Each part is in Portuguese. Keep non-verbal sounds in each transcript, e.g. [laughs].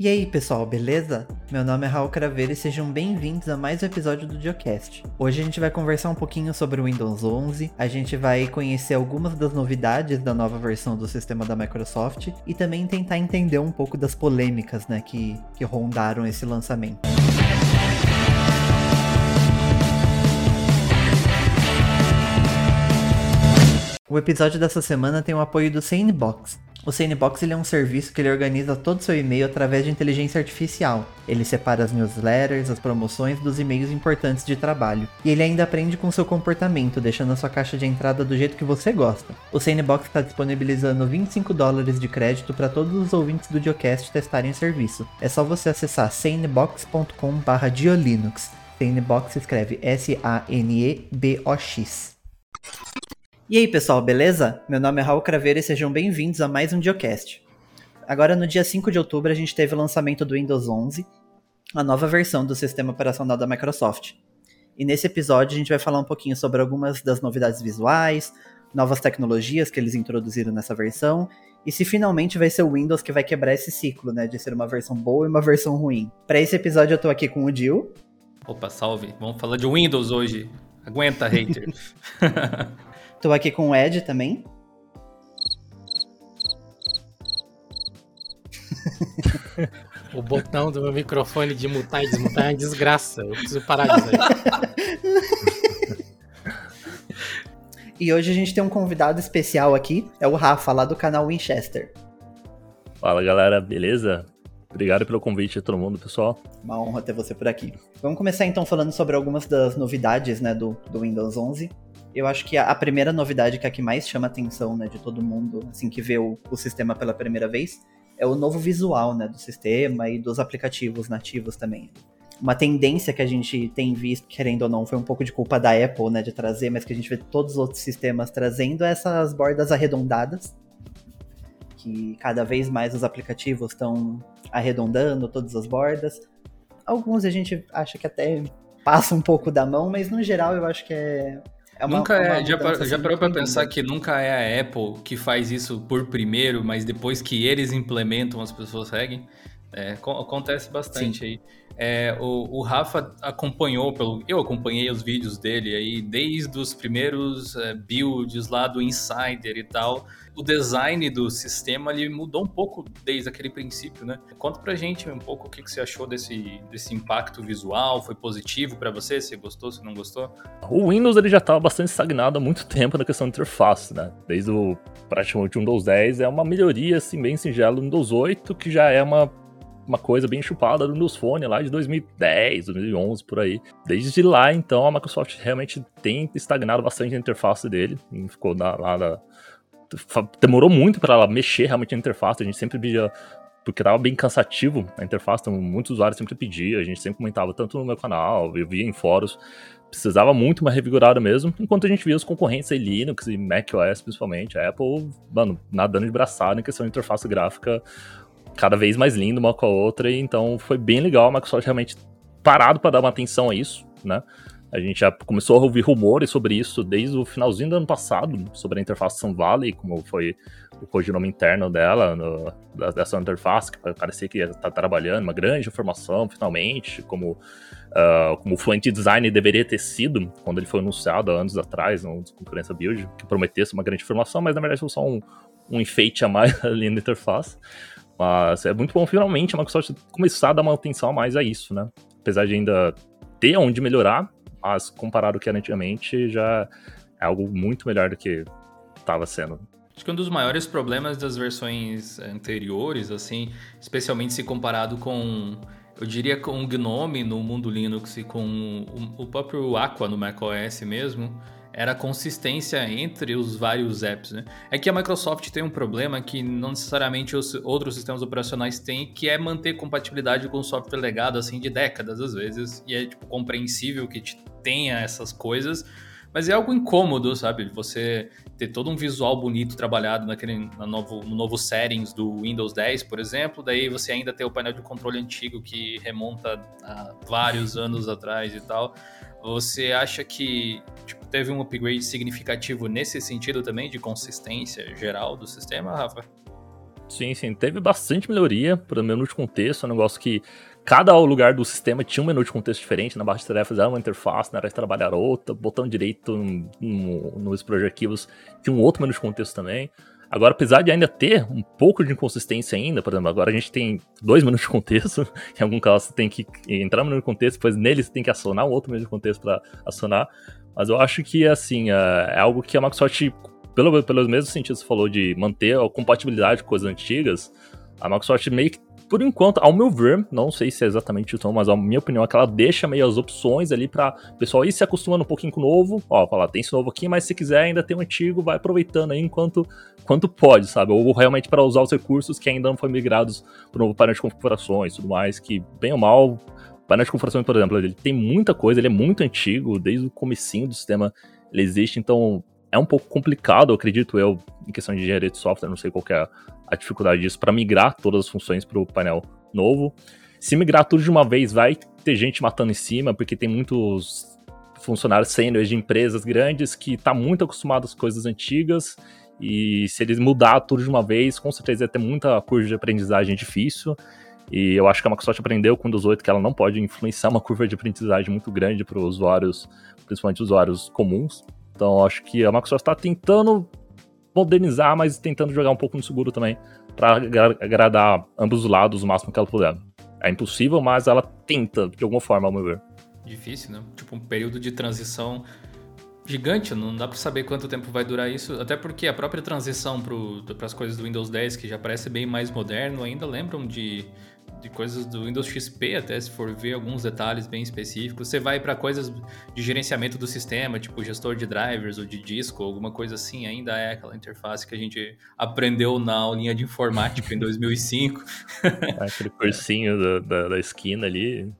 E aí, pessoal, beleza? Meu nome é Raul Craveiro e sejam bem-vindos a mais um episódio do Geocast. Hoje a gente vai conversar um pouquinho sobre o Windows 11, a gente vai conhecer algumas das novidades da nova versão do sistema da Microsoft e também tentar entender um pouco das polêmicas, né, que, que rondaram esse lançamento. O episódio dessa semana tem o apoio do Sanebox. O Sanebox ele é um serviço que ele organiza todo o seu e-mail através de inteligência artificial. Ele separa as newsletters, as promoções dos e-mails importantes de trabalho. E ele ainda aprende com seu comportamento, deixando a sua caixa de entrada do jeito que você gosta. O Sanebox está disponibilizando 25 dólares de crédito para todos os ouvintes do Geocast testarem o serviço. É só você acessar sanebox.com/diolinux. Sanebox escreve S-A-N-E-B-O-X. E aí, pessoal, beleza? Meu nome é Raul Craveiro e sejam bem-vindos a mais um Geocast. Agora, no dia 5 de outubro, a gente teve o lançamento do Windows 11, a nova versão do sistema operacional da Microsoft. E nesse episódio, a gente vai falar um pouquinho sobre algumas das novidades visuais, novas tecnologias que eles introduziram nessa versão, e se finalmente vai ser o Windows que vai quebrar esse ciclo, né, de ser uma versão boa e uma versão ruim. Para esse episódio, eu tô aqui com o Dil. Opa, salve! Vamos falar de Windows hoje. Aguenta, hater. [laughs] Tô aqui com o Ed também. o botão do meu microfone de mutar e desmutar é uma desgraça. Eu preciso parar disso aí. e hoje a gente tem um convidado especial aqui, é o Rafa, lá do canal Winchester. Fala galera, beleza? Obrigado pelo convite a todo mundo, pessoal. Uma honra ter você por aqui. Vamos começar então falando sobre algumas das novidades né, do, do Windows 11 eu acho que a, primeira novidade que é a que mais chama a atenção, né, de todo mundo, assim, que vê o, o sistema pela primeira vez, é o novo visual, né, do sistema e dos aplicativos nativos também. Uma tendência que a gente tem visto, querendo ou não, foi um pouco de culpa da Apple, né, de trazer, mas que a gente vê todos os outros sistemas trazendo essas bordas arredondadas, que cada vez mais os aplicativos estão arredondando todas as bordas. Alguns a gente acha que até passa um pouco da mão, mas no geral eu acho que é é uma, nunca é, já, par, já parou para pensar que nunca é a Apple que faz isso por primeiro, mas depois que eles implementam, as pessoas seguem? É, acontece bastante Sim. aí. É, o, o, Rafa acompanhou, pelo, eu acompanhei os vídeos dele aí desde os primeiros é, builds lá do Insider e tal. O design do sistema ele mudou um pouco desde aquele princípio, né? Conta pra gente um pouco o que, que você achou desse, desse impacto visual. Foi positivo para você? Se gostou, se não gostou? O Windows ele já estava bastante estagnado há muito tempo na questão de interface, né? Desde o praticamente o Windows 10 é uma melhoria assim bem singela do Windows 8 que já é uma uma coisa bem chupada do Windows Phone lá de 2010, 2011, por aí. Desde lá, então, a Microsoft realmente tem estagnado bastante a interface dele. Ficou na, lá na, Demorou muito para ela mexer realmente na interface. A gente sempre via porque tava bem cansativo a interface, então muitos usuários sempre pediam, a gente sempre comentava tanto no meu canal, eu via em fóruns, precisava muito uma revigorada mesmo, enquanto a gente via os concorrentes aí, Linux e macOS principalmente, a Apple, mano, nadando de braçada em questão de interface gráfica, cada vez mais linda uma com a outra, e então foi bem legal a Microsoft realmente parado para dar uma atenção a isso, né? A gente já começou a ouvir rumores sobre isso desde o finalzinho do ano passado, sobre a interface Sun Valley, como foi o codinome interno dela, no, dessa interface, que parecia que está trabalhando, uma grande informação, finalmente, como, uh, como o Fluent Design deveria ter sido, quando ele foi anunciado há anos atrás, no Concorrência Build, que prometesse uma grande informação, mas na verdade foi só um, um enfeite a mais [laughs] ali na interface. Mas é muito bom finalmente a Microsoft começar a dar uma atenção a mais a isso, né? Apesar de ainda ter onde melhorar, mas comparado ao que era antigamente, já é algo muito melhor do que estava sendo. Acho que um dos maiores problemas das versões anteriores, assim, especialmente se comparado com, eu diria, com o GNOME no mundo Linux e com o próprio Aqua no macOS mesmo, era a consistência entre os vários apps, né? É que a Microsoft tem um problema que não necessariamente os outros sistemas operacionais têm, que é manter compatibilidade com software legado, assim, de décadas, às vezes, e é, tipo, compreensível que tenha essas coisas, mas é algo incômodo, sabe? Você ter todo um visual bonito trabalhado naquele no novo, no novo settings do Windows 10, por exemplo, daí você ainda tem o painel de controle antigo que remonta a vários anos atrás e tal. Você acha que tipo, teve um upgrade significativo nesse sentido também, de consistência geral do sistema, Rafa? Sim, sim. Teve bastante melhoria para o menu de contexto, é um negócio que cada lugar do sistema tinha um menu de contexto diferente. Na barra de tarefas era uma interface, na área de trabalho era outra, botão direito no, no, nos arquivos tinha um outro menu de contexto também. Agora, apesar de ainda ter um pouco de inconsistência ainda, por exemplo, agora a gente tem dois [laughs] menus de contexto, em algum caso você tem que entrar no menu de contexto, depois nele você tem que acionar um outro menu de contexto para acionar, mas eu acho que, assim, é, é algo que a Microsoft, pelo, pelos mesmos sentidos que falou de manter a compatibilidade com coisas antigas, a Microsoft meio que por enquanto, ao meu ver, não sei se é exatamente o tom, mas a minha opinião é que ela deixa meio as opções ali para o pessoal ir se acostumando um pouquinho com o novo. Ó, falar, tem esse novo aqui, mas se quiser ainda tem o antigo, vai aproveitando aí enquanto quanto pode, sabe? Ou realmente para usar os recursos que ainda não foram migrados para o novo painel de configurações tudo mais, que bem ou mal, de configurações, por exemplo, ele tem muita coisa, ele é muito antigo, desde o comecinho do sistema ele existe, então é um pouco complicado, acredito eu, em questão de engenharia de software, não sei qual é a dificuldade disso, para migrar todas as funções para o painel novo. Se migrar tudo de uma vez, vai ter gente matando em cima, porque tem muitos funcionários sêniores de empresas grandes que tá muito acostumados com coisas antigas, e se eles mudar tudo de uma vez, com certeza vai ter muita curva de aprendizagem difícil. E eu acho que a Microsoft aprendeu com o Windows 8 que ela não pode influenciar uma curva de aprendizagem muito grande para os usuários, principalmente usuários comuns. Então acho que a Microsoft está tentando modernizar, mas tentando jogar um pouco no seguro também, para agradar ambos os lados o máximo que ela puder. É impossível, mas ela tenta, de alguma forma, ao meu ver. Difícil, né? Tipo, um período de transição gigante, não dá para saber quanto tempo vai durar isso, até porque a própria transição para as coisas do Windows 10, que já parece bem mais moderno, ainda lembram de de coisas do Windows XP, até se for ver alguns detalhes bem específicos. Você vai para coisas de gerenciamento do sistema, tipo gestor de drivers ou de disco, alguma coisa assim, ainda é aquela interface que a gente aprendeu na aulinha de informática em 2005. [laughs] Aquele cursinho da, da, da esquina ali,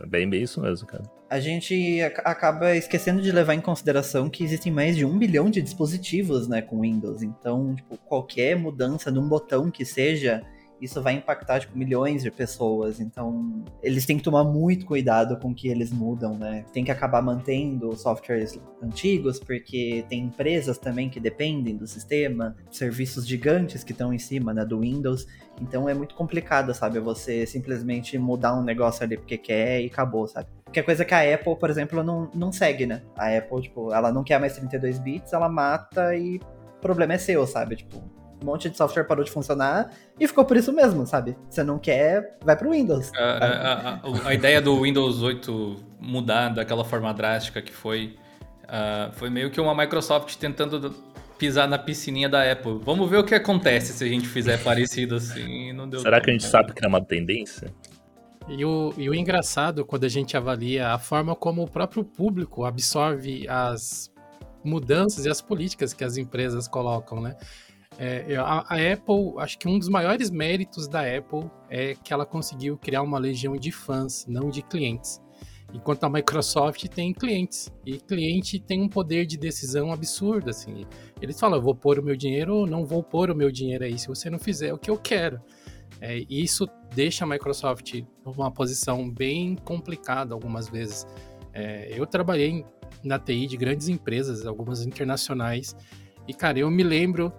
é bem, bem isso mesmo, cara. A gente acaba esquecendo de levar em consideração que existem mais de um bilhão de dispositivos né, com Windows. Então, tipo, qualquer mudança num botão que seja isso vai impactar tipo, milhões de pessoas. Então, eles têm que tomar muito cuidado com o que eles mudam, né? Tem que acabar mantendo softwares antigos, porque tem empresas também que dependem do sistema, serviços gigantes que estão em cima né, do Windows. Então é muito complicado, sabe? Você simplesmente mudar um negócio ali porque quer e acabou, sabe? Que é coisa que a Apple, por exemplo, não, não segue, né? A Apple, tipo, ela não quer mais 32 bits, ela mata e o problema é seu, sabe? Tipo, um monte de software parou de funcionar e ficou por isso mesmo, sabe? Você não quer, vai pro Windows. A, a, a, a ideia do Windows 8 mudar daquela forma drástica que foi, uh, foi meio que uma Microsoft tentando pisar na piscininha da Apple. Vamos ver o que acontece se a gente fizer [laughs] parecido assim. Não deu Será tempo. que a gente sabe que é uma tendência? E o, e o engraçado, quando a gente avalia a forma como o próprio público absorve as mudanças e as políticas que as empresas colocam, né? É, a, a, Apple, acho que um dos maiores méritos da Apple é que ela conseguiu criar uma legião de fãs, não de clientes. Enquanto a Microsoft tem clientes. E cliente tem um poder de decisão absurdo, assim. Eles falam, vou pôr o meu dinheiro ou não vou pôr o meu dinheiro aí se você não fizer o que eu quero. É, isso deixa a Microsoft numa posição bem complicada algumas vezes. É, eu trabalhei na TI de grandes empresas, algumas internacionais, e, cara, eu me lembro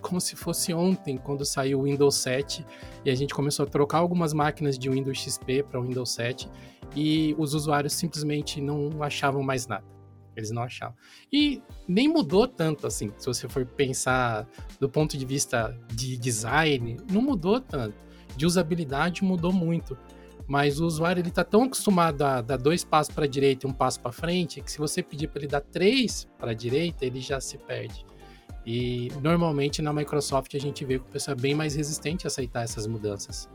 como se fosse ontem, quando saiu o Windows 7 e a gente começou a trocar algumas máquinas de Windows XP para o Windows 7 e os usuários simplesmente não achavam mais nada. Eles não achavam. E nem mudou tanto assim, se você for pensar do ponto de vista de design, não mudou tanto. De usabilidade mudou muito. Mas o usuário ele tá tão acostumado a dar dois passos para a direita e um passo para frente que se você pedir para ele dar três para a direita, ele já se perde. E normalmente na Microsoft a gente vê que o pessoal é bem mais resistente a aceitar essas mudanças.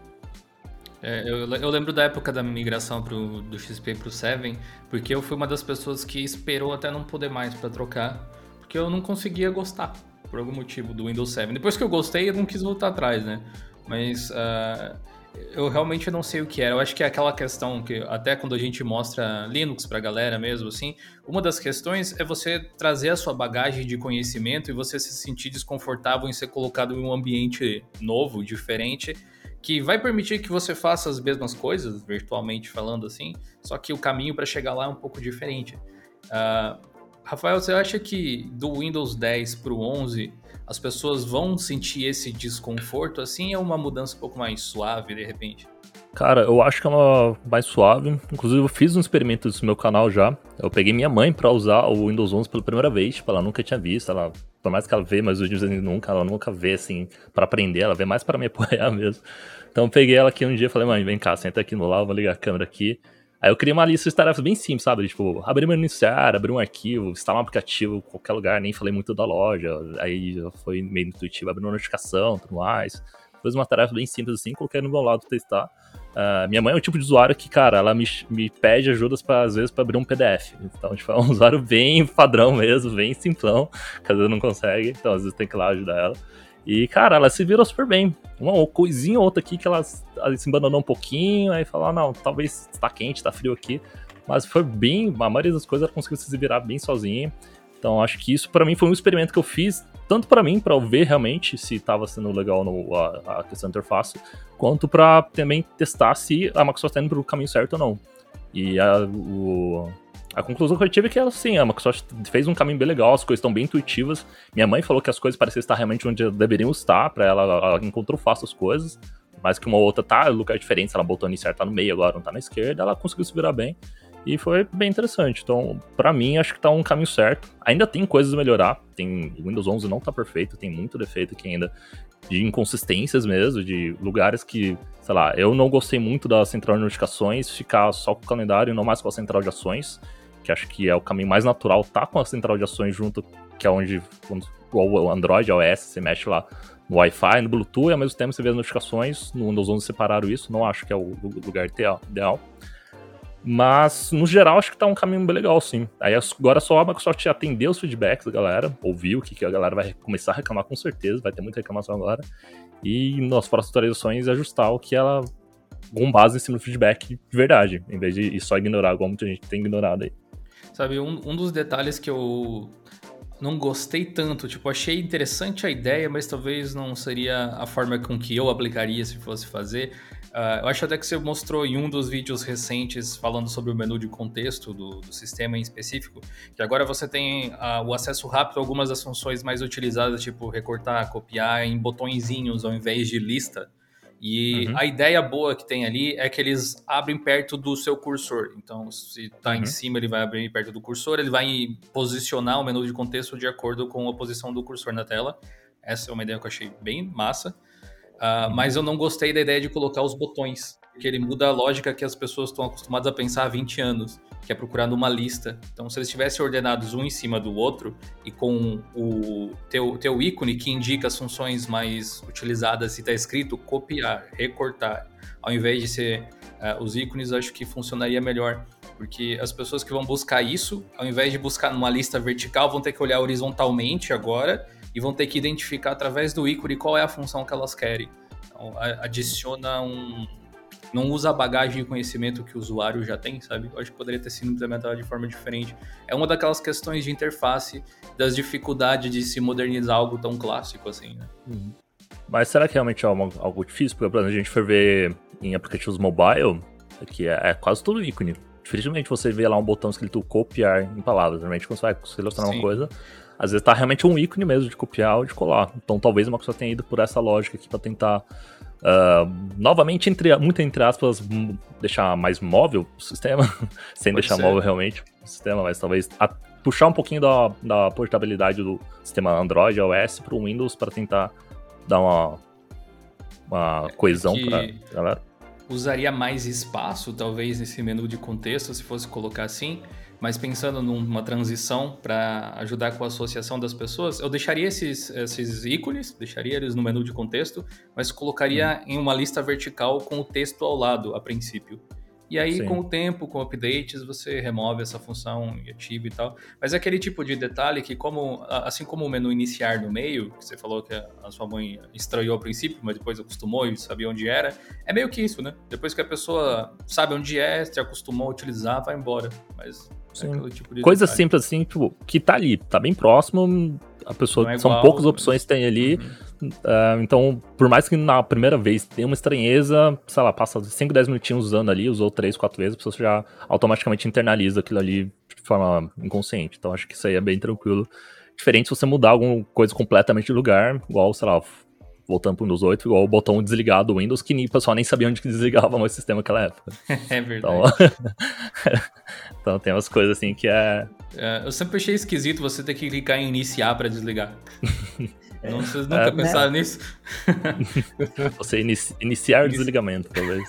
É, eu, eu, lembro da época da migração pro, do XP pro 7, porque eu fui uma das pessoas que esperou até não poder mais para trocar, porque eu não conseguia gostar, por algum motivo, do Windows 7. Depois que eu gostei, eu não quis voltar atrás, né? Mas uh, eu realmente não sei o que era. Eu acho que é aquela questão que até quando a gente mostra Linux pra galera mesmo, assim, uma das questões é você trazer a sua bagagem de conhecimento e você se sentir desconfortável em ser colocado em um ambiente novo, diferente, que vai permitir que você faça as mesmas coisas, virtualmente falando assim, só que o caminho para chegar lá é um pouco diferente. Uh, Rafael, você acha que do Windows 10 para o 11 as pessoas vão sentir esse desconforto assim ou uma mudança um pouco mais suave de repente? Cara, eu acho que é uma mais suave. Inclusive, eu fiz um experimento no meu canal já. Eu peguei minha mãe para usar o Windows 11 pela primeira vez. Tipo, ela nunca tinha visto. Ela, por mais que ela vê meus vídeos nunca, ela nunca vê assim para aprender. Ela vê mais para me [laughs] apoiar mesmo. Então, peguei ela aqui um dia e falei, mãe, vem cá, senta aqui no lado, vou ligar a câmera aqui. Aí eu criei uma lista de tarefas bem simples, sabe? Tipo, abrir meu iniciar, abrir um arquivo, instalar um aplicativo, qualquer lugar, nem falei muito da loja. Aí foi meio intuitivo, abrir uma notificação, tudo mais. Fiz uma tarefa bem simples assim, coloquei no meu lado testar. Uh, minha mãe é o tipo de usuário que, cara, ela me, me pede ajudas, pra, às vezes, para abrir um PDF. Então, tipo, é um [laughs] usuário bem padrão mesmo, bem simplão, que às vezes não consegue, então às vezes tem que ir lá ajudar ela. E, cara, ela se virou super bem. Uma coisinha ou outra aqui que ela, se abandonou um pouquinho, aí falou, ah, não, talvez está quente, está frio aqui. Mas foi bem, a maioria das coisas ela conseguiu se virar bem sozinha. Então acho que isso para mim foi um experimento que eu fiz, tanto para mim, para ver realmente se estava sendo legal no, a, a questão da interface, quanto para também testar se a Microsoft está indo para o caminho certo ou não. E a, o, a conclusão que eu tive é que, assim, a Microsoft fez um caminho bem legal, as coisas estão bem intuitivas. Minha mãe falou que as coisas pareciam estar realmente onde deveriam estar, para ela, ela encontrou fácil as coisas. Mais que uma outra tá em lugar diferente, ela botou iniciar, tá no meio agora, não tá na esquerda, ela conseguiu se virar bem. E foi bem interessante. Então, para mim, acho que tá um caminho certo. Ainda tem coisas a melhorar. Tem, o Windows 11 não tá perfeito, tem muito defeito aqui ainda. De inconsistências mesmo, de lugares que, sei lá, eu não gostei muito da central de notificações, ficar só com o calendário e não mais com a central de ações, que acho que é o caminho mais natural, tá com a central de ações junto, que é onde o Android, a OS, você mexe lá no Wi-Fi, no Bluetooth, e ao mesmo tempo você vê as notificações. No Windows 11 separaram isso, não acho que é o lugar ideal. Mas, no geral, acho que tá um caminho bem legal, sim. Aí agora só a Microsoft atender os feedbacks da galera, ouvir o que, a galera vai começar a reclamar com certeza, vai ter muita reclamação agora. E nas próximas atualizações ajustar o que ela. com base em cima do feedback de verdade, em vez de só ignorar, igual muita gente tem ignorado aí. Sabe, um, um dos detalhes que eu não gostei tanto, tipo, achei interessante a ideia, mas talvez não seria a forma com que eu aplicaria se fosse fazer, Uh, eu acho até que você mostrou em um dos vídeos recentes falando sobre o menu de contexto do, do sistema em específico, que agora você tem uh, o acesso rápido a algumas das funções mais utilizadas, tipo recortar, copiar em botõezinhos ao invés de lista. E uhum. a ideia boa que tem ali é que eles abrem perto do seu cursor. Então, se está uhum. em cima, ele vai abrir perto do cursor, ele vai posicionar o menu de contexto de acordo com a posição do cursor na tela. Essa é uma ideia que eu achei bem massa. Uh, mas eu não gostei da ideia de colocar os botões, porque ele muda a lógica que as pessoas estão acostumadas a pensar há 20 anos, que é procurar numa lista. Então, se eles tivessem ordenados um em cima do outro e com o teu, teu ícone que indica as funções mais utilizadas e está escrito copiar, recortar, ao invés de ser uh, os ícones, acho que funcionaria melhor. Porque as pessoas que vão buscar isso, ao invés de buscar numa lista vertical, vão ter que olhar horizontalmente agora e vão ter que identificar através do ícone qual é a função que elas querem. Então, adiciona um. Não usa a bagagem de conhecimento que o usuário já tem, sabe? Eu acho que poderia ter sido implementado de forma diferente. É uma daquelas questões de interface, das dificuldades de se modernizar algo tão clássico assim, né? Uhum. Mas será que realmente é algo, algo difícil? Porque, por exemplo, a gente for ver em aplicativos mobile, que é, é quase todo ícone. Dificilmente você vê lá um botão escrito copiar em palavras. Normalmente, quando você vai selecionar Sim. uma coisa, às vezes tá realmente um ícone mesmo de copiar ou de colar. Então talvez uma pessoa tenha ido por essa lógica aqui para tentar uh, novamente, entre, muito entre aspas, deixar mais móvel o sistema, [laughs] sem Pode deixar ser. móvel realmente o sistema, mas talvez a, puxar um pouquinho da, da portabilidade do sistema Android, iOS para o Windows para tentar dar uma, uma coesão é para galera. Usaria mais espaço, talvez, nesse menu de contexto, se fosse colocar assim mas pensando numa transição para ajudar com a associação das pessoas, eu deixaria esses, esses ícones, deixaria eles no menu de contexto, mas colocaria uhum. em uma lista vertical com o texto ao lado, a princípio. E aí, Sim. com o tempo, com updates, você remove essa função e ativa e tal. Mas é aquele tipo de detalhe que, como, assim como o menu iniciar no meio, que você falou que a sua mãe estranhou ao princípio, mas depois acostumou e sabia onde era, é meio que isso, né? Depois que a pessoa sabe onde é, se acostumou a utilizar, vai embora. Mas é tipo Coisa detalhe. simples assim, tipo, que tá ali, tá bem próximo, a pessoa. É igual, são poucas opções que tem ali. Uhum. Uh, então, por mais que na primeira vez tenha uma estranheza, sei lá, passa 5, 10 minutinhos usando ali, usou 3, 4 vezes, a pessoa já automaticamente internaliza aquilo ali de forma inconsciente. Então, acho que isso aí é bem tranquilo. Diferente se você mudar alguma coisa completamente de lugar, igual, sei lá, voltando para o Windows 8, igual o botão desligar do Windows, que o pessoal nem sabia onde que desligava o sistema naquela época. [laughs] é verdade. Então, [laughs] então, tem umas coisas assim que é... é... Eu sempre achei esquisito você ter que clicar em iniciar para desligar. [laughs] Não, vocês nunca é, pensaram né? nisso? Você inici iniciar o desligamento, talvez.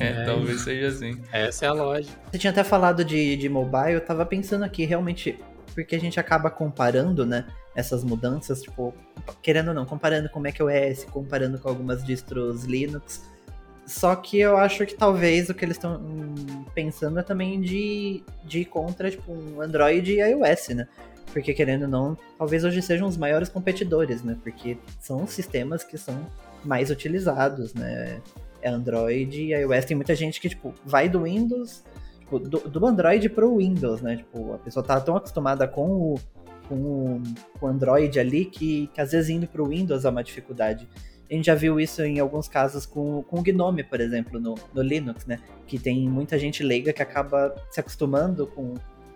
É, talvez seja assim. Essa é a lógica. Você tinha até falado de, de mobile, eu tava pensando aqui, realmente, porque a gente acaba comparando, né? essas mudanças, tipo, querendo ou não, comparando com macOS, comparando com algumas distros Linux. Só que eu acho que talvez o que eles estão pensando é também de, de ir contra, tipo, um Android e iOS, né? Porque querendo ou não, talvez hoje sejam os maiores competidores, né? Porque são os sistemas que são mais utilizados, né? É Android e iOS. Tem muita gente que, tipo, vai do Windows, tipo, do, do Android pro Windows, né? Tipo, a pessoa tá tão acostumada com o com o Android ali que, que às vezes indo para o Windows é uma dificuldade. A gente já viu isso em alguns casos com, com o Gnome, por exemplo, no, no Linux, né? Que tem muita gente leiga que acaba se acostumando com,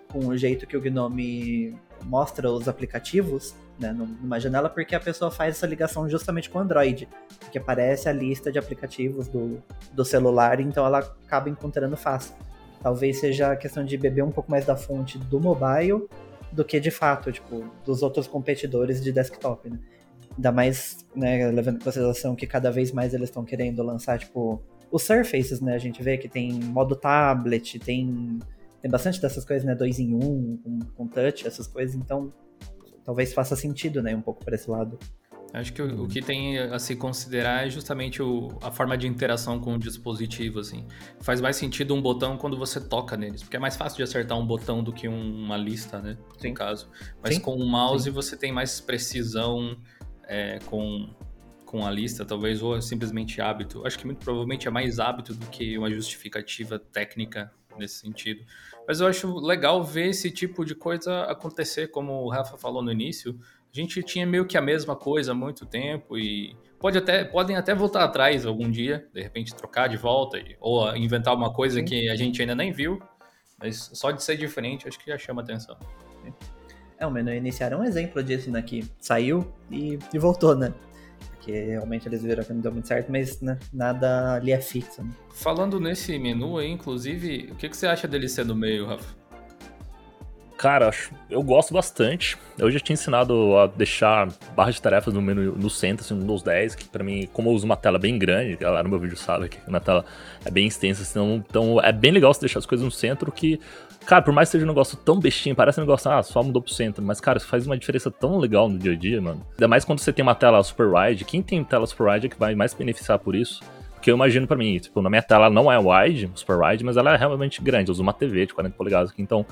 com o jeito que o Gnome mostra os aplicativos né, numa janela, porque a pessoa faz essa ligação justamente com o Android, porque aparece a lista de aplicativos do, do celular, então ela acaba encontrando fácil. Talvez seja a questão de beber um pouco mais da fonte do mobile do que de fato, tipo, dos outros competidores de desktop, né? Ainda mais, né, levando em consideração que cada vez mais eles estão querendo lançar, tipo, os Surfaces, né? A gente vê que tem modo tablet, tem, tem bastante dessas coisas, né? Dois em um, com, com touch, essas coisas, então talvez faça sentido, né? Um pouco para esse lado. Acho que o, o, que tem a se considerar é justamente o, a forma de interação com o dispositivo, assim. Faz mais sentido um botão quando você toca neles, porque é mais fácil de acertar um botão do que um, uma lista, né? Sim. No caso. Mas Sim. com o mouse Sim. você tem mais precisão é, com, com a lista, talvez, ou é simplesmente hábito. Acho que muito provavelmente é mais hábito do que uma justificativa técnica nesse sentido. Mas eu acho legal ver esse tipo de coisa acontecer, como o Rafa falou no início a gente tinha meio que a mesma coisa há muito tempo e pode até, podem até voltar atrás algum dia, de repente trocar de volta ou inventar uma coisa que a gente ainda nem viu, mas só de ser diferente acho que já chama atenção. É, o menu iniciar é um exemplo disso, né? Que saiu e, e voltou, né? Porque realmente eles viram que não deu muito certo, mas né, nada ali é fixo. Né? Falando nesse menu aí, inclusive, o que, que você acha dele ser no meio, Rafa? Cara, eu gosto bastante. Eu já tinha ensinado a deixar barra de tarefas no menu no centro, assim, Windows 10, que para mim, como eu uso uma tela bem grande, galera no meu vídeo sabe que na tela é bem extensa, assim, então é bem legal você deixar as coisas no centro que, cara, por mais que seja um negócio tão bestinho, parece um negócio, ah, só mudou pro centro, mas, cara, isso faz uma diferença tão legal no dia a dia, mano. Ainda mais quando você tem uma tela super wide, quem tem tela super wide é que vai mais beneficiar por isso. Porque eu imagino para mim, tipo, na minha tela não é wide, super wide, mas ela é realmente grande. Eu uso uma TV de 40 polegadas aqui, então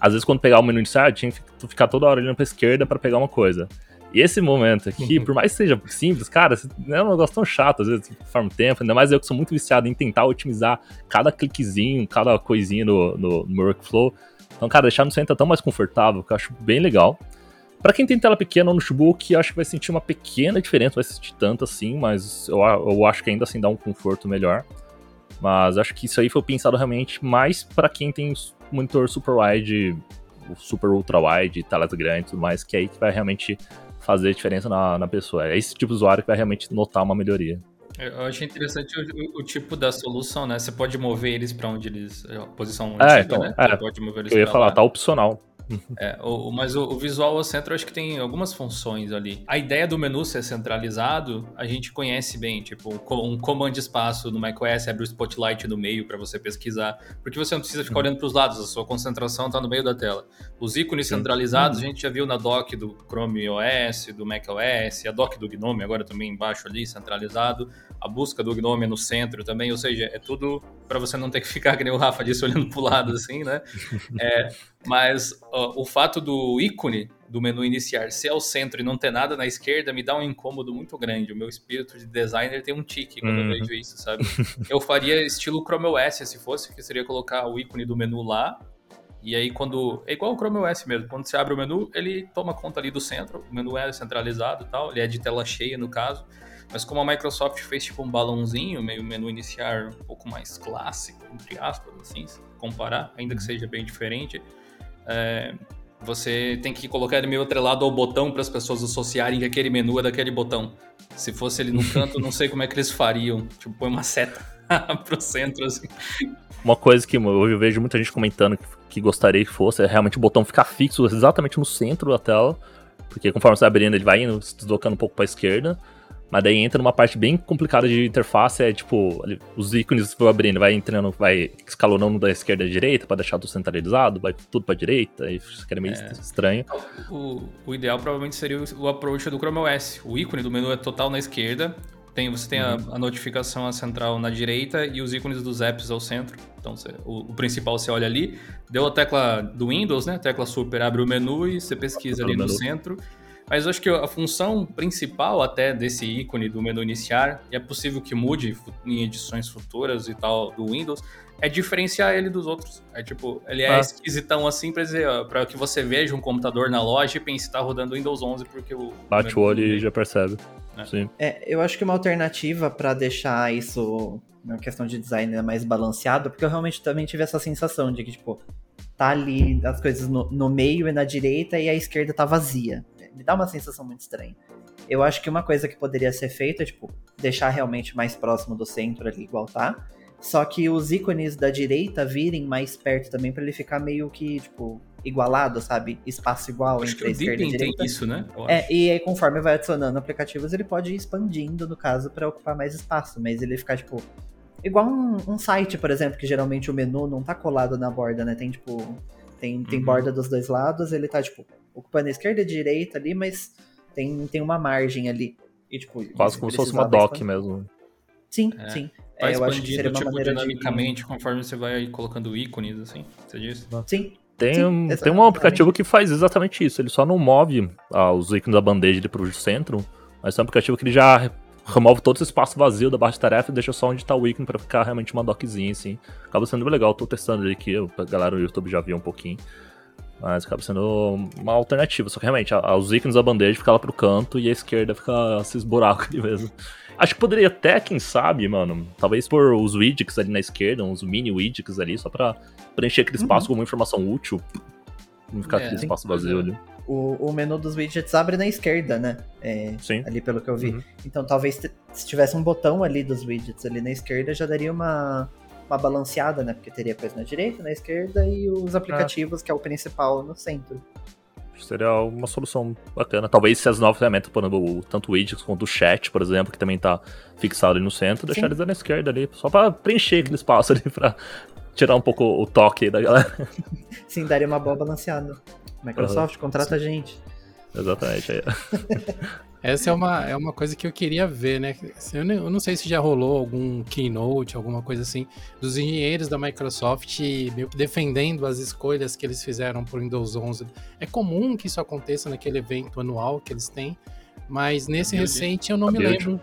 às vezes quando pegar o menu iniciar, tinha que ficar toda hora olhando pra esquerda para pegar uma coisa. E esse momento aqui, uhum. por mais que seja simples, cara, é um negócio tão chato, às vezes forma tempo, ainda mais eu que sou muito viciado em tentar otimizar cada cliquezinho, cada coisinha no, no, no meu workflow. Então, cara, deixar no centro é tão mais confortável, que eu acho bem legal. Para quem tem tela pequena no notebook, acho que vai sentir uma pequena diferença, vai sentir tanto assim, mas eu, eu acho que ainda assim dá um conforto melhor. Mas acho que isso aí foi pensado realmente mais para quem tem monitor super wide, super ultra wide, telas grandes e tudo mais, que é aí que vai realmente fazer diferença na, na pessoa. É esse tipo de usuário que vai realmente notar uma melhoria. Eu achei interessante o, o, tipo da solução, né? Você pode mover eles para onde eles. A posição é, antiga, então, né? É, Você pode mover eles eu ia falar, lá. tá opcional. É, o, mas o, o Visual ao Centro acho que tem algumas funções ali. A ideia do menu ser centralizado, a gente conhece bem, tipo, um comando espaço no macOS abre o spotlight no meio para você pesquisar, porque você não precisa ficar uhum. olhando para os lados, a sua concentração está no meio da tela. Os ícones Sim. centralizados, uhum. a gente já viu na dock do Chrome OS, do macOS, a dock do Gnome agora também embaixo ali, centralizado, a busca do Gnome no centro também, ou seja, é tudo para você não ter que ficar, que nem o Rafa disse, [laughs] olhando para o lado assim, né? É, mas o fato do ícone do menu iniciar ser ao centro e não ter nada na esquerda me dá um incômodo muito grande. O meu espírito de designer tem um tique quando uhum. eu vejo isso, sabe? eu faria estilo Chrome OS se fosse, que seria colocar o ícone do menu lá E aí quando. É igual o Chrome OS mesmo. Quando você abre o menu, ele toma conta ali do centro. O menu é centralizado e tal. Ele é de tela cheia, no caso. Mas como a Microsoft fez tipo um balãozinho, meio menu iniciar um pouco mais clássico, entre aspas, assim, se comparar, ainda que seja bem diferente, é, você tem que colocar ele meio atrelado ao botão para as pessoas associarem que aquele menu é daquele botão. Se fosse ele no [laughs] canto, não sei como é que eles fariam. Tipo, põe uma seta [laughs] pro centro, assim. Uma coisa que eu vejo muita gente comentando que, que gostaria que fosse é realmente o botão ficar fixo exatamente no centro da tela. Porque conforme você vai abrindo, ele vai indo, se deslocando um pouco para a esquerda. Mas daí entra numa parte bem complicada de interface, é tipo, os ícones vão abrindo, vai entrando, vai escalonando da esquerda à direita para deixar tudo centralizado, vai tudo pra direita, e fica meio é. estranho. O, o, ideal provavelmente seria o, approach do Chrome OS. O ícone do menu é total na esquerda, tem, você tem uhum. a, a, notificação a central na direita e os ícones dos apps ao centro. Então, você, o, o, principal você olha ali, deu a tecla do Windows, né? Tecla super abre o menu e você pesquisa ali no menu. centro mas eu acho que a função principal até desse ícone do menu iniciar, e é possível que mude em edições futuras e tal do Windows, é diferenciar ele dos outros. É tipo, ele é ah. esquisitão assim pra dizer, para que você veja um computador na loja e pense que tá rodando Windows 11 porque o bate o olho e já percebe. É. Sim. É, eu acho que uma alternativa para deixar isso na questão de design né, mais balanceado, porque eu realmente também tive essa sensação de que tipo tá ali as coisas no, no meio e na direita e a esquerda tá vazia me dá uma sensação muito estranha. Eu acho que uma coisa que poderia ser feita é, tipo, deixar realmente mais próximo do centro ali, igual tá. Só que os ícones da direita virem mais perto também para ele ficar meio que, tipo, igualado, sabe? Espaço igual acho entre a esquerda e a direita. Tem isso, né? É, e aí conforme vai adicionando aplicativos, ele pode ir expandindo, no caso, para ocupar mais espaço. Mas ele ficar, tipo, igual um, um, site, por exemplo, que geralmente o menu não tá colado na borda, né? Tem, tipo, tem, tem uhum. borda dos dois lados, ele tá, tipo, ocupando a esquerda e a direita ali, mas tem, tem uma margem ali. E, tipo, Quase como se fosse uma dock mesmo. Sim, é. sim. Vai é, eu acho que seria uma tipo, maneira dinamicamente de... conforme você vai colocando ícones, assim, você disse? Sim. Tem, sim, tem um aplicativo que faz exatamente isso. Ele só não move ah, os ícones da bandeja ali pro centro, mas tem um aplicativo que ele já remove todo esse espaço vazio da barra de tarefa e deixa só onde tá o ícone para ficar realmente uma dockzinha, assim. Acaba sendo bem legal. Tô testando ele aqui, a galera no YouTube já viu um pouquinho. Mas acaba sendo uma alternativa. Só que realmente, os ícones da bandeja ficam lá pro canto e a esquerda fica esses buracos ali mesmo. Acho que poderia até, quem sabe, mano, talvez por os widgets ali na esquerda, uns mini widgets ali, só pra preencher aquele espaço uhum. com uma informação útil. Não ficar é, aquele espaço vazio ali. O, o, menu dos widgets abre na esquerda, né? É, Sim. Ali pelo que eu vi. Uhum. Então talvez se tivesse um botão ali dos widgets ali na esquerda, já daria uma, uma balanceada, né? Porque teria coisa na direita, na esquerda e os aplicativos, é. que é o principal, no centro. Seria uma solução bacana. Talvez se as novas ferramentas, por exemplo, tanto o widgets quanto o chat, por exemplo, que também tá fixado ali no centro, deixar eles na esquerda ali, só pra preencher aquele espaço ali, [laughs] pra tirar um pouco o toque da galera. [laughs] Sim, daria uma boa balanceada. Microsoft, uhum. contrata a gente. Exatamente. [laughs] Essa é uma, é uma coisa que eu queria ver, né? Eu não sei se já rolou algum keynote, alguma coisa assim, dos engenheiros da Microsoft meio que defendendo as escolhas que eles fizeram para o Windows 11. É comum que isso aconteça naquele evento anual que eles têm, mas nesse recente eu não me build. lembro,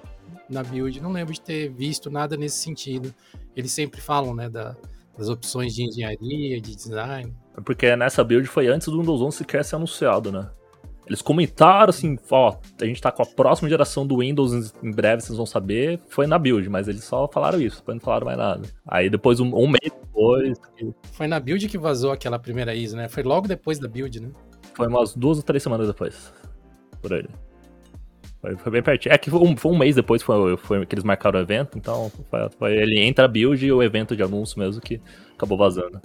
na build, não lembro de ter visto nada nesse sentido. Eles sempre falam, né, da, das opções de engenharia, de design. Porque nessa build foi antes do Windows 11 sequer ser anunciado, né? Eles comentaram assim, ó, a gente tá com a próxima geração do Windows, em breve vocês vão saber. Foi na build, mas eles só falaram isso, depois não falaram mais nada. Aí depois, um, um mês depois. Foi na build que vazou aquela primeira ISO, né? Foi logo depois da build, né? Foi umas duas ou três semanas depois. Por aí. Foi, foi bem pertinho. É que foi um, foi um, mês depois foi, foi que eles marcaram o evento, então foi, foi, ele entra a build e o evento de anúncio mesmo que acabou vazando.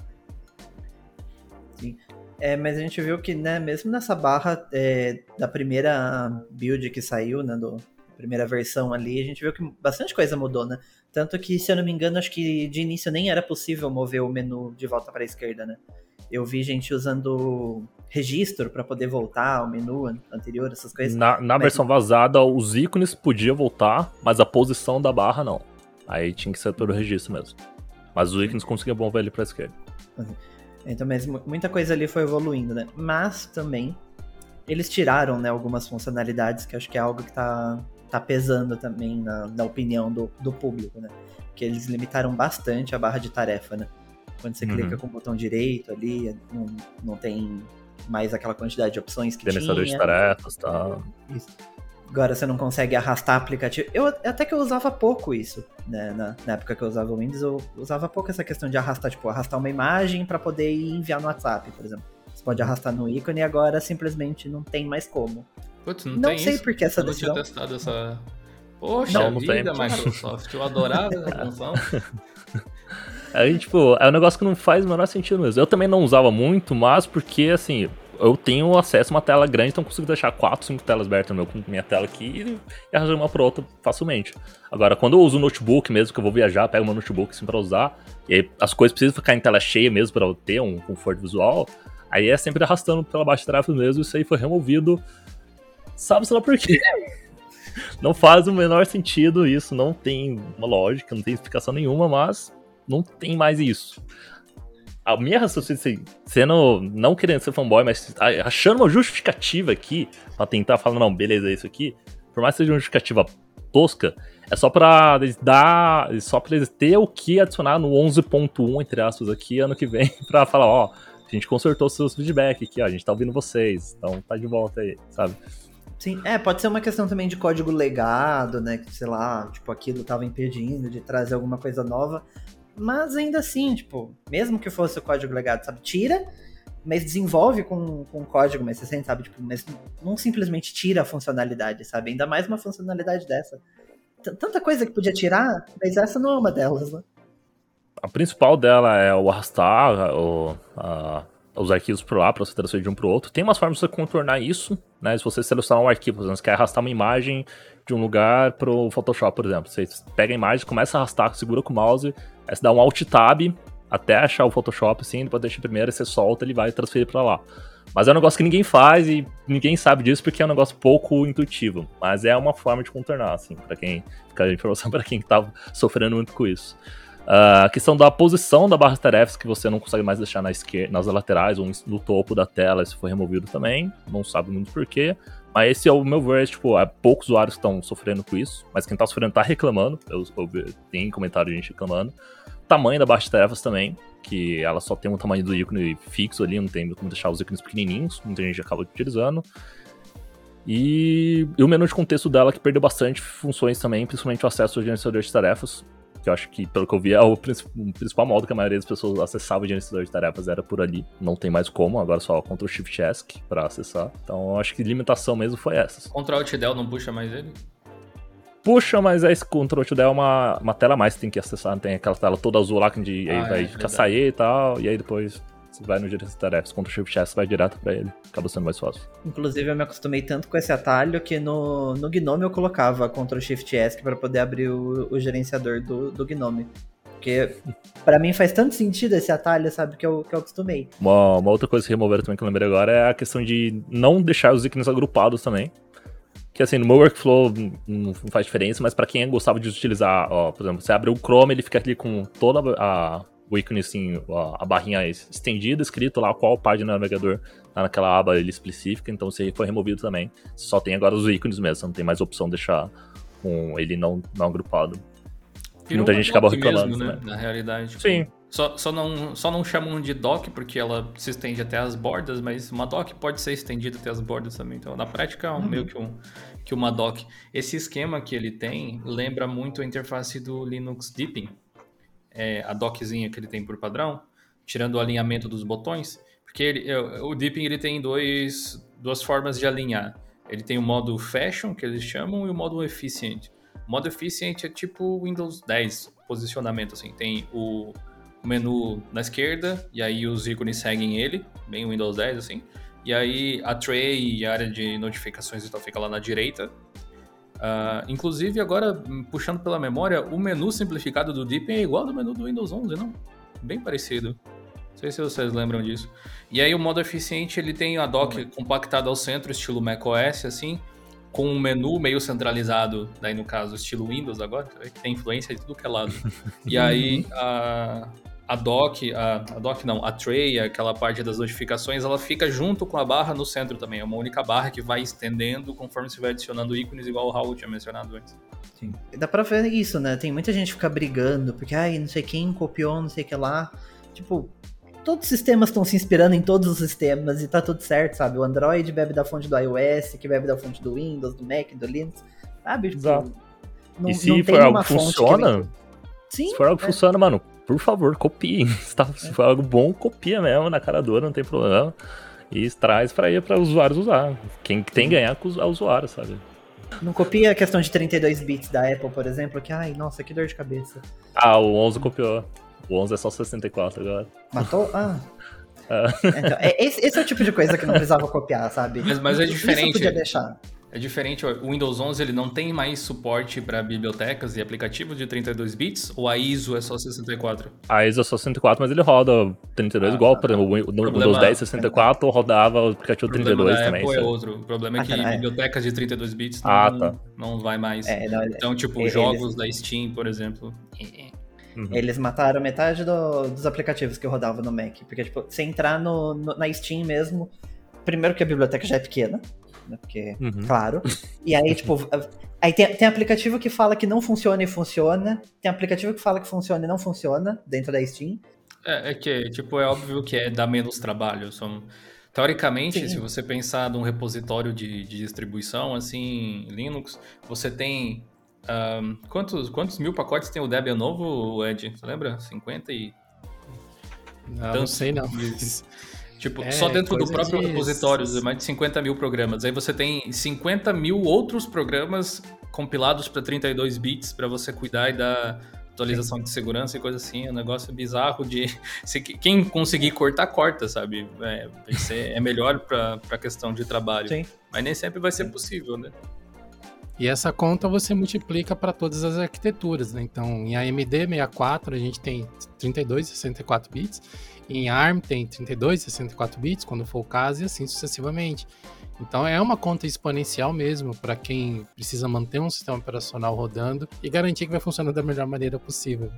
É, mas a gente viu que, né, mesmo nessa barra é, da primeira build que saiu, né, do primeira versão ali, a gente viu que bastante coisa mudou, né? Tanto que, se eu não me engano, acho que de início nem era possível mover o menu de volta para a esquerda, né? Eu vi gente usando registro para poder voltar ao menu anterior, essas coisas. Na, na mas... versão vazada, os ícones podiam voltar, mas a posição da barra não. Aí tinha que ser pelo registro mesmo. Mas os ícones conseguiam mover ele para a esquerda. Uhum. Então, mas muita coisa ali foi evoluindo, né? Mas também eles tiraram, né, algumas funcionalidades que acho que é algo que tá, tá pesando também na, na opinião do, do público, né? Que eles limitaram bastante a barra de tarefa, né? Quando você Uhum. clica com o botão direito ali, não, não tem mais aquela quantidade de opções que de tinha. tarefas tá? e tal. Isso. Agora você não consegue arrastar aplicativo. Eu até que eu usava pouco isso, né? Na, na época que eu usava o Windows, eu usava pouco essa questão de arrastar, tipo, arrastar uma imagem pra poder ir enviar no WhatsApp, por exemplo. Você pode arrastar no ícone e agora simplesmente não tem mais como. Putz, não, Não, tem sei isso. por que essa Eu não tinha decisão. testado essa. Poxa Não, não tem. vida, Microsoft. Eu adorava essa [laughs] função. [laughs] Aí, tipo, é um negócio que não faz o menor sentido mesmo. Eu também não usava muito, mas porque, assim, eu tenho acesso a uma tela grande, então consigo deixar 4, 5 telas abertas no meu, com minha tela aqui e arranjar uma pra outra facilmente. Agora, quando eu uso o notebook mesmo, que eu vou viajar, pego meu notebook assim pra usar, e aí as coisas precisam ficar em tela cheia mesmo pra eu ter um conforto visual, aí é sempre arrastando pela baixa tarefa mesmo, isso aí foi removido. Sabe-se lá por quê? [laughs] Não faz o menor sentido isso, não tem uma lógica, não tem explicação nenhuma, mas não tem mais isso. A minha raciocínio, assim, sendo, não querendo ser fanboy, mas achando uma justificativa aqui, pra tentar falar, não, beleza, é isso aqui, por mais que seja uma justificativa tosca, é só pra eles dar, só pra eles ter o que adicionar no 11.1, entre aspas, aqui, ano que vem, [laughs] pra falar, ó, a gente consertou seus feedback aqui, ó, a gente tá ouvindo vocês, então tá de volta aí, sabe? Sim, é, pode ser uma questão também de código legado, né? Que, sei lá, tipo, aquilo tava impedindo de trazer alguma coisa nova. Mas ainda assim, tipo, mesmo que fosse o código legado, sabe, tira, mas desenvolve com, com código, mas você sente, sabe, tipo, mas não simplesmente tira a funcionalidade, sabe? Ainda mais uma funcionalidade dessa. T- Tanta coisa que podia tirar, mas essa não é uma delas, né? A principal dela é o arrastar o, a- os arquivos por lá para você transferir de um para o outro. Tem umas formas de você contornar isso, né? Se você selecionar um arquivo, por exemplo, você quer arrastar uma imagem de um lugar para o Photoshop, por exemplo. Você pega a imagem, começa a arrastar, segura com o mouse, aí você dá um Alt Tab até achar o Photoshop, assim, depois deixa primeiro, você solta, ele vai transferir para lá. Mas é um negócio que ninguém faz e ninguém sabe disso porque é um negócio pouco intuitivo. Mas é uma forma de contornar, assim, para quem fica a informação para quem tá sofrendo muito com isso. Ah, a questão da posição da barra de tarefas, que você não consegue mais deixar na esquerda, nas laterais ou no topo da tela, isso foi removido também. Não sabe muito porquê. Mas esse é o meu ver, tipo, há poucos usuários estão sofrendo com isso, mas quem tá sofrendo tá reclamando. Eu, eu tem comentário de gente reclamando. Tamanho da barra de tarefas também, que ela só tem um tamanho do ícone fixo ali, não tem como deixar os ícones pequenininhos, muita gente acaba utilizando. E, e o menu de contexto dela que perdeu bastante funções também, principalmente o acesso ao gerenciador de tarefas, que eu acho que, pelo que eu vi, é o, princi- o principal modo que a maioria das pessoas acessava o gerenciador de tarefas era por ali. Não tem mais como, agora só Ctrl Shift ESC para acessar. Então eu acho que limitação mesmo foi essa. Ctrl Alt Del não puxa mais ele? Puxa, mas esse Ctrl Shift é uma, uma tela a mais que tem que acessar, tem aquela tela toda azul lá que aí Ah, vai é, ficar sair e tal, e aí depois você vai no gerenciador de tarefas, Ctrl Shift ESC vai direto para ele. Acaba sendo mais fácil. Inclusive, eu me acostumei tanto com esse atalho que no, no Gnome eu colocava Ctrl Shift ESC para poder abrir o, o gerenciador do, do Gnome. Porque pra mim faz tanto sentido esse atalho, sabe, que eu, que eu acostumei. Uma, uma outra coisa que removeram também que eu lembrei agora é a questão de não deixar os ícones agrupados também. Que assim, no meu workflow não faz diferença, mas pra quem gostava de utilizar, ó, por exemplo, você abre o Chrome, ele fica ali com toda a, o ícone, assim, a, barrinha estendida, escrito lá qual página do navegador tá naquela aba ali específica, então isso aí foi removido também. Só tem agora os ícones mesmo, você não tem mais opção de deixar com ele não, não agrupado. Virou Muita gente acaba reclamando mesmo, né? também. Na realidade. tipo, Sim, Só, só, não, só não chamam de dock porque ela se estende até as bordas, mas uma dock pode ser estendida até as bordas também. Então, na prática, é um, meio que, um, que uma dock. Esse esquema que ele tem lembra muito a interface do Linux Deepin. É, a dockzinha que ele tem por padrão, tirando o alinhamento dos botões. Porque ele, o Deepin ele tem dois, duas formas de alinhar. Ele tem o modo Fashion, que eles chamam, e o modo Efficient. O modo Efficient é tipo Windows 10 posicionamento, assim. Tem o menu na esquerda, e aí os ícones seguem ele, bem Windows 10, assim. E aí a tray e a área de notificações e tal fica lá na direita. Ah, inclusive, agora, hum, puxando pela memória, o menu simplificado do Deepin é igual ao do menu do Windows 11, não? Bem parecido. Não sei se vocês lembram disso. E aí o modo eficiente, ele tem a dock compactada ao centro, estilo macOS, assim, com um menu meio centralizado, daí no caso, estilo Windows agora, que tem influência de tudo que é lado. [laughs] E aí a, a dock, a, a dock não, a tray, aquela parte das notificações, ela fica junto com a barra no centro também. É uma única barra que vai estendendo conforme você vai adicionando ícones, igual o Raul tinha mencionado antes. Sim. Dá pra ver isso, né? Tem muita gente que fica brigando, porque, ai, não sei quem copiou, não sei o que lá. tipo, todos os sistemas estão se inspirando em todos os sistemas e tá tudo certo, sabe? O Android bebe da fonte do iOS, que bebe da fonte do Windows, do Mac, do Linux, sabe? Tipo, Exato. não, e se for algo que funciona, vem- Sim, se for algo que é. funciona, mano, por favor, copiem. [laughs] Se, tá- se for algo bom, copia mesmo na cara dura, não tem problema. E traz pra ir para usuários usar. Quem tem que ganhar com os- é o usuário, sabe? não copia a questão de 32 bits da Apple, por exemplo, que, ai, nossa, que dor de cabeça. Ah, o 11 copiou. O 11 é só 64 agora. Matou? Ah. [laughs] É. Então, é- esse, esse é o tipo de coisa que não precisava copiar, sabe? Mas- mas é Isso diferente. podia deixar. É diferente, o Windows 11 ele não tem mais suporte para bibliotecas e aplicativos de 32 bits, ou a ISO é só 64? A ISO é só 64, mas ele roda 32 Ah, igual, tá. por exemplo, o Problema- Windows 10 64 rodava o aplicativo O problema 32 da também. Apple é outro. O problema é Ah, que é. bibliotecas de 32 bits Ah, não, tá. não vai mais. É, não, Então, tipo, eles- jogos da Steam, por exemplo. Uhum. Eles mataram metade do- dos aplicativos que eu rodava no Mac. Porque, tipo, você entrar no, no- na Steam mesmo, primeiro que a biblioteca já é pequena, né? Porque, Uhum. claro. E aí, tipo, [laughs] aí tem, tem aplicativo que fala que não funciona e funciona. Tem aplicativo que fala que funciona e não funciona dentro da Steam. É, é que, tipo, é óbvio que é dar menos trabalho. São... Teoricamente, Sim. se você pensar num repositório de, de distribuição, assim, Linux, você tem. ahn, quantos, quantos mil pacotes tem o Debian novo, Ed? Você lembra? 50 e. Não, não sei não. [laughs] Tipo, É, só dentro do próprio de- repositório, mais de 50 mil programas. Aí você tem 50 mil outros programas compilados para 32 bits para você cuidar e dar atualização de segurança e coisa assim. É um negócio bizarro de. [laughs] se- quem conseguir cortar, corta, sabe? É, é melhor para a questão de trabalho. Sim. Mas nem sempre vai ser possível, né? E essa conta você multiplica para todas as arquiteturas, né? Então, em AMD 64 a gente tem 32 e 64 bits, em ARM tem 32 e 64 bits, quando for o caso, e assim sucessivamente. Então, é uma conta exponencial mesmo para quem precisa manter um sistema operacional rodando e garantir que vai funcionar da melhor maneira possível.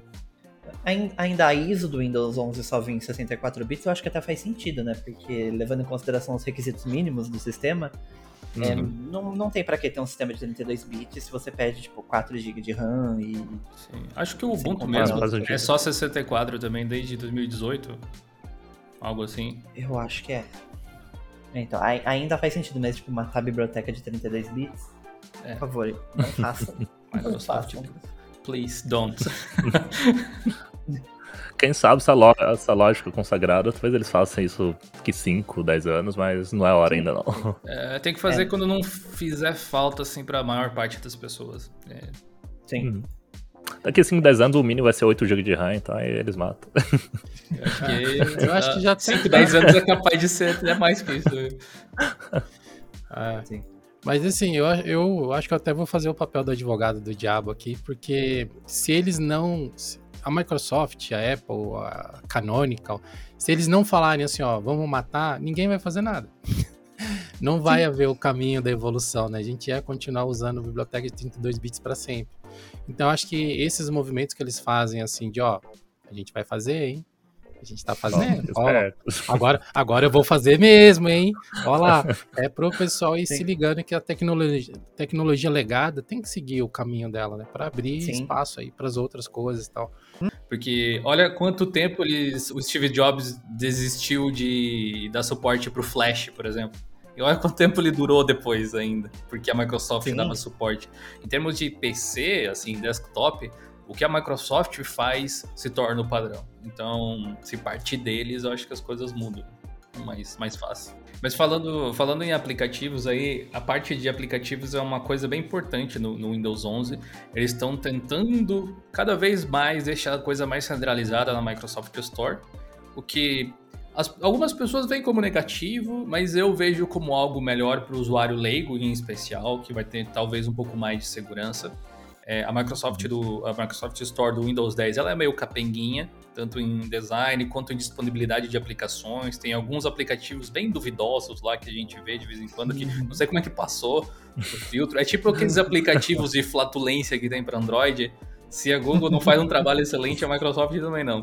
Ain- Ainda a ISO do Windows 11 só vem em 64 bits, eu acho que até faz sentido, né? Porque levando em consideração os requisitos mínimos do sistema, é, Uhum. não, não tem pra que ter um sistema de 32 bits se você pede, tipo, 4 GB de RAM e... Sim. Acho que o Ubuntu mesmo é só 64 também desde 2018. Algo assim. Eu acho que é. Então, ai- ainda faz sentido, mas, tipo, matar a biblioteca de 32 bits, É. por favor, não façam. [laughs] não Microsoft, please don't. [laughs] Quem sabe essa, lo- essa lógica consagrada, talvez eles façam isso que 5, 10 anos, mas não é hora ainda não. É, tem que fazer É. quando não fizer falta, assim, pra maior parte das pessoas. É, Sim. Uhum. Daqui a 5, 10 anos o mínimo vai ser 8 GB de RAM, então aí eles matam. eu acho que, [laughs] Eu acho que já tem. 5, 10 anos é capaz de ser até mais que isso. né? É. [laughs] Sim. Mas assim, eu, eu acho que eu até vou fazer o papel do advogado do diabo aqui, porque se eles não. se A Microsoft, a Apple, a Canonical, se eles não falarem assim, ó, vamos matar, ninguém vai fazer nada. [laughs] Não vai haver o caminho da evolução, né? A gente ia continuar usando biblioteca de 32 bits para sempre. Então, acho que esses movimentos que eles fazem, assim, de ó, a gente vai fazer, hein? A gente tá fazendo. ó, Espertos. Agora, agora eu vou fazer mesmo, hein? Olha lá. [laughs] É pro pessoal ir Sim. se ligando que a tecnologia, tecnologia legada tem que seguir o caminho dela, né? Pra abrir Sim. espaço aí pras outras coisas e tal. Porque olha quanto tempo eles, o Steve Jobs desistiu de dar suporte pro Flash, por exemplo. E olha quanto tempo ele durou depois ainda, porque a Microsoft Sim. dava suporte. Em termos de PC, assim, desktop, o que a Microsoft faz se torna o padrão. Então, se partir deles, eu acho que as coisas mudam. Mais, mais fácil. Mas falando, falando em aplicativos aí, a parte de aplicativos é uma coisa bem importante no, no Windows 11. Eles estão tentando cada vez mais deixar a coisa mais centralizada na Microsoft Store, o que as- algumas pessoas veem como negativo, mas eu vejo como algo melhor para o usuário leigo em especial, que vai ter talvez um pouco mais de segurança. É, a Microsoft do a Microsoft Store do Windows 10 ela é meio capenguinha, tanto em design quanto em disponibilidade de aplicações. Tem alguns aplicativos bem duvidosos lá que a gente vê de vez em quando que não sei como é que passou o filtro. É tipo aqueles aplicativos de flatulência que tem para Android. Se a Google não faz um trabalho excelente, a Microsoft também não.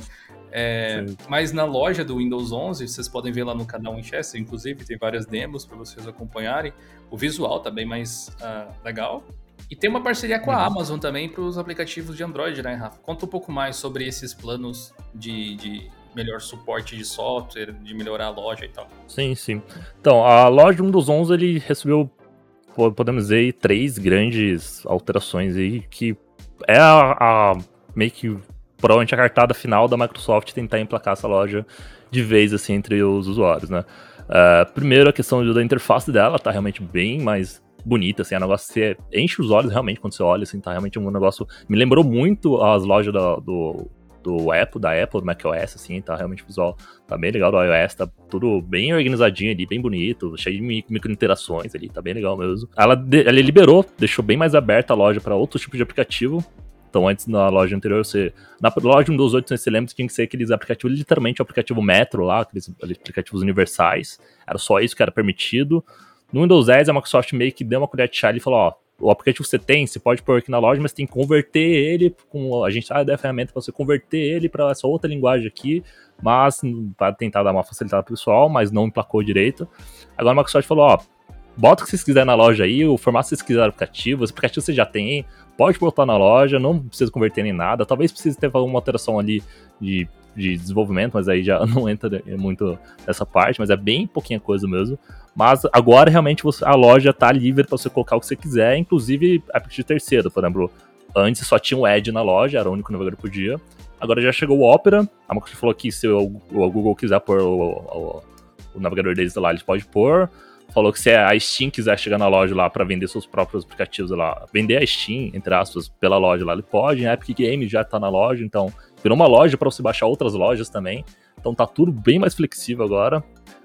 É, mas na loja do Windows 11, vocês podem ver lá no canal Winchester, inclusive tem várias demos para vocês acompanharem. O visual tá bem mais ah, legal. E tem uma parceria com a Uhum. Amazon também para os aplicativos de Android, né, Rafa? Conta um pouco mais sobre esses planos de, de melhor suporte de software, de melhorar a loja e tal. Sim, sim. Então, a loja 1 dos 11 ele recebeu, podemos dizer, três grandes alterações aí, que é a, a meio que provavelmente a cartada final da Microsoft tentar emplacar essa loja de vez assim entre os usuários, né? Uh, primeiro a questão da interface dela tá realmente bem mais bonita, assim, é um negócio que você enche os olhos realmente quando você olha, assim, tá realmente um negócio... Me lembrou muito as lojas do, do, do Apple, da Apple, do macOS, assim, tá realmente visual, tá bem legal do iOS, tá tudo bem organizadinho ali, bem bonito, cheio de micro interações ali, tá bem legal mesmo. Ela, ela liberou, deixou bem mais aberta a loja para outros tipos de aplicativo, então, antes na loja anterior, você. Na loja 1 dos 8, você lembra que tinha que ser aqueles aplicativos, literalmente o aplicativo Metro lá, aqueles aplicativos universais. Era só isso que era permitido. No Windows 10, a Microsoft meio que deu uma colher de chá e falou: ó, o aplicativo que você tem, você pode pôr aqui na loja, mas tem que converter ele com. A gente ah, dá a ferramenta para você converter ele para essa outra linguagem aqui, mas para tentar dar uma facilitada pro pessoal, mas não emplacou direito. Agora a Microsoft falou: ó, bota o que vocês quiserem na loja aí, o formato que vocês quiserem aplicativo, os aplicativos você já tem, pode botar na loja, não precisa converter em nada. Talvez precise ter alguma alteração ali de, de desenvolvimento, mas aí já [laughs] não entra muito nessa parte, mas é bem pouquinha coisa mesmo. Mas agora realmente você, a loja tá livre para você colocar o que você quiser, inclusive a partir de terceiro, por exemplo. Antes só tinha o Edge na loja, era o único navegador que podia. Agora já chegou o Opera. A Microsoft falou que se o, o Google quiser pôr o, o, o navegador deles lá, eles pode pôr falou que se a Steam quiser chegar na loja lá para vender seus próprios aplicativos lá, vender a Steam, entre aspas, pela loja lá, ele pode. A Epic Games já tá na loja, então virou uma loja para você baixar outras lojas também. Então tá tudo bem mais flexível agora.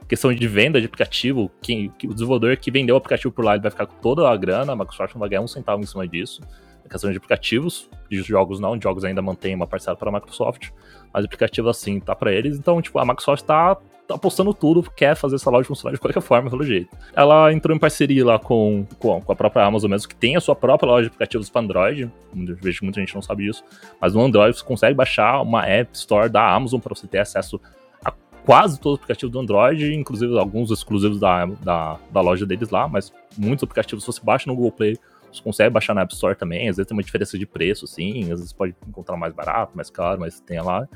Questão de venda de aplicativo, quem, o desenvolvedor que vendeu o aplicativo por lá, ele vai ficar com toda a grana, a Microsoft não vai ganhar um centavo em cima disso. A questão de aplicativos, de jogos não, de jogos ainda mantém uma parcela para a Microsoft, mas aplicativo assim tá para eles. Então, tipo, a Microsoft tá apostando tudo, quer fazer essa loja funcionar de qualquer forma, pelo jeito. Ela entrou em parceria lá com, com, com a própria Amazon mesmo, que tem a sua própria loja de aplicativos para Android. Eu vejo que muita gente não sabe disso. Mas no Android você consegue baixar uma App Store da Amazon para você ter acesso a quase todos os aplicativos do Android, inclusive alguns exclusivos da, da, da loja deles lá, mas muitos aplicativos você baixa no Google Play você consegue baixar na App Store também, às vezes tem uma diferença de preço, sim, às vezes pode encontrar mais barato, mais caro, mas tem lá.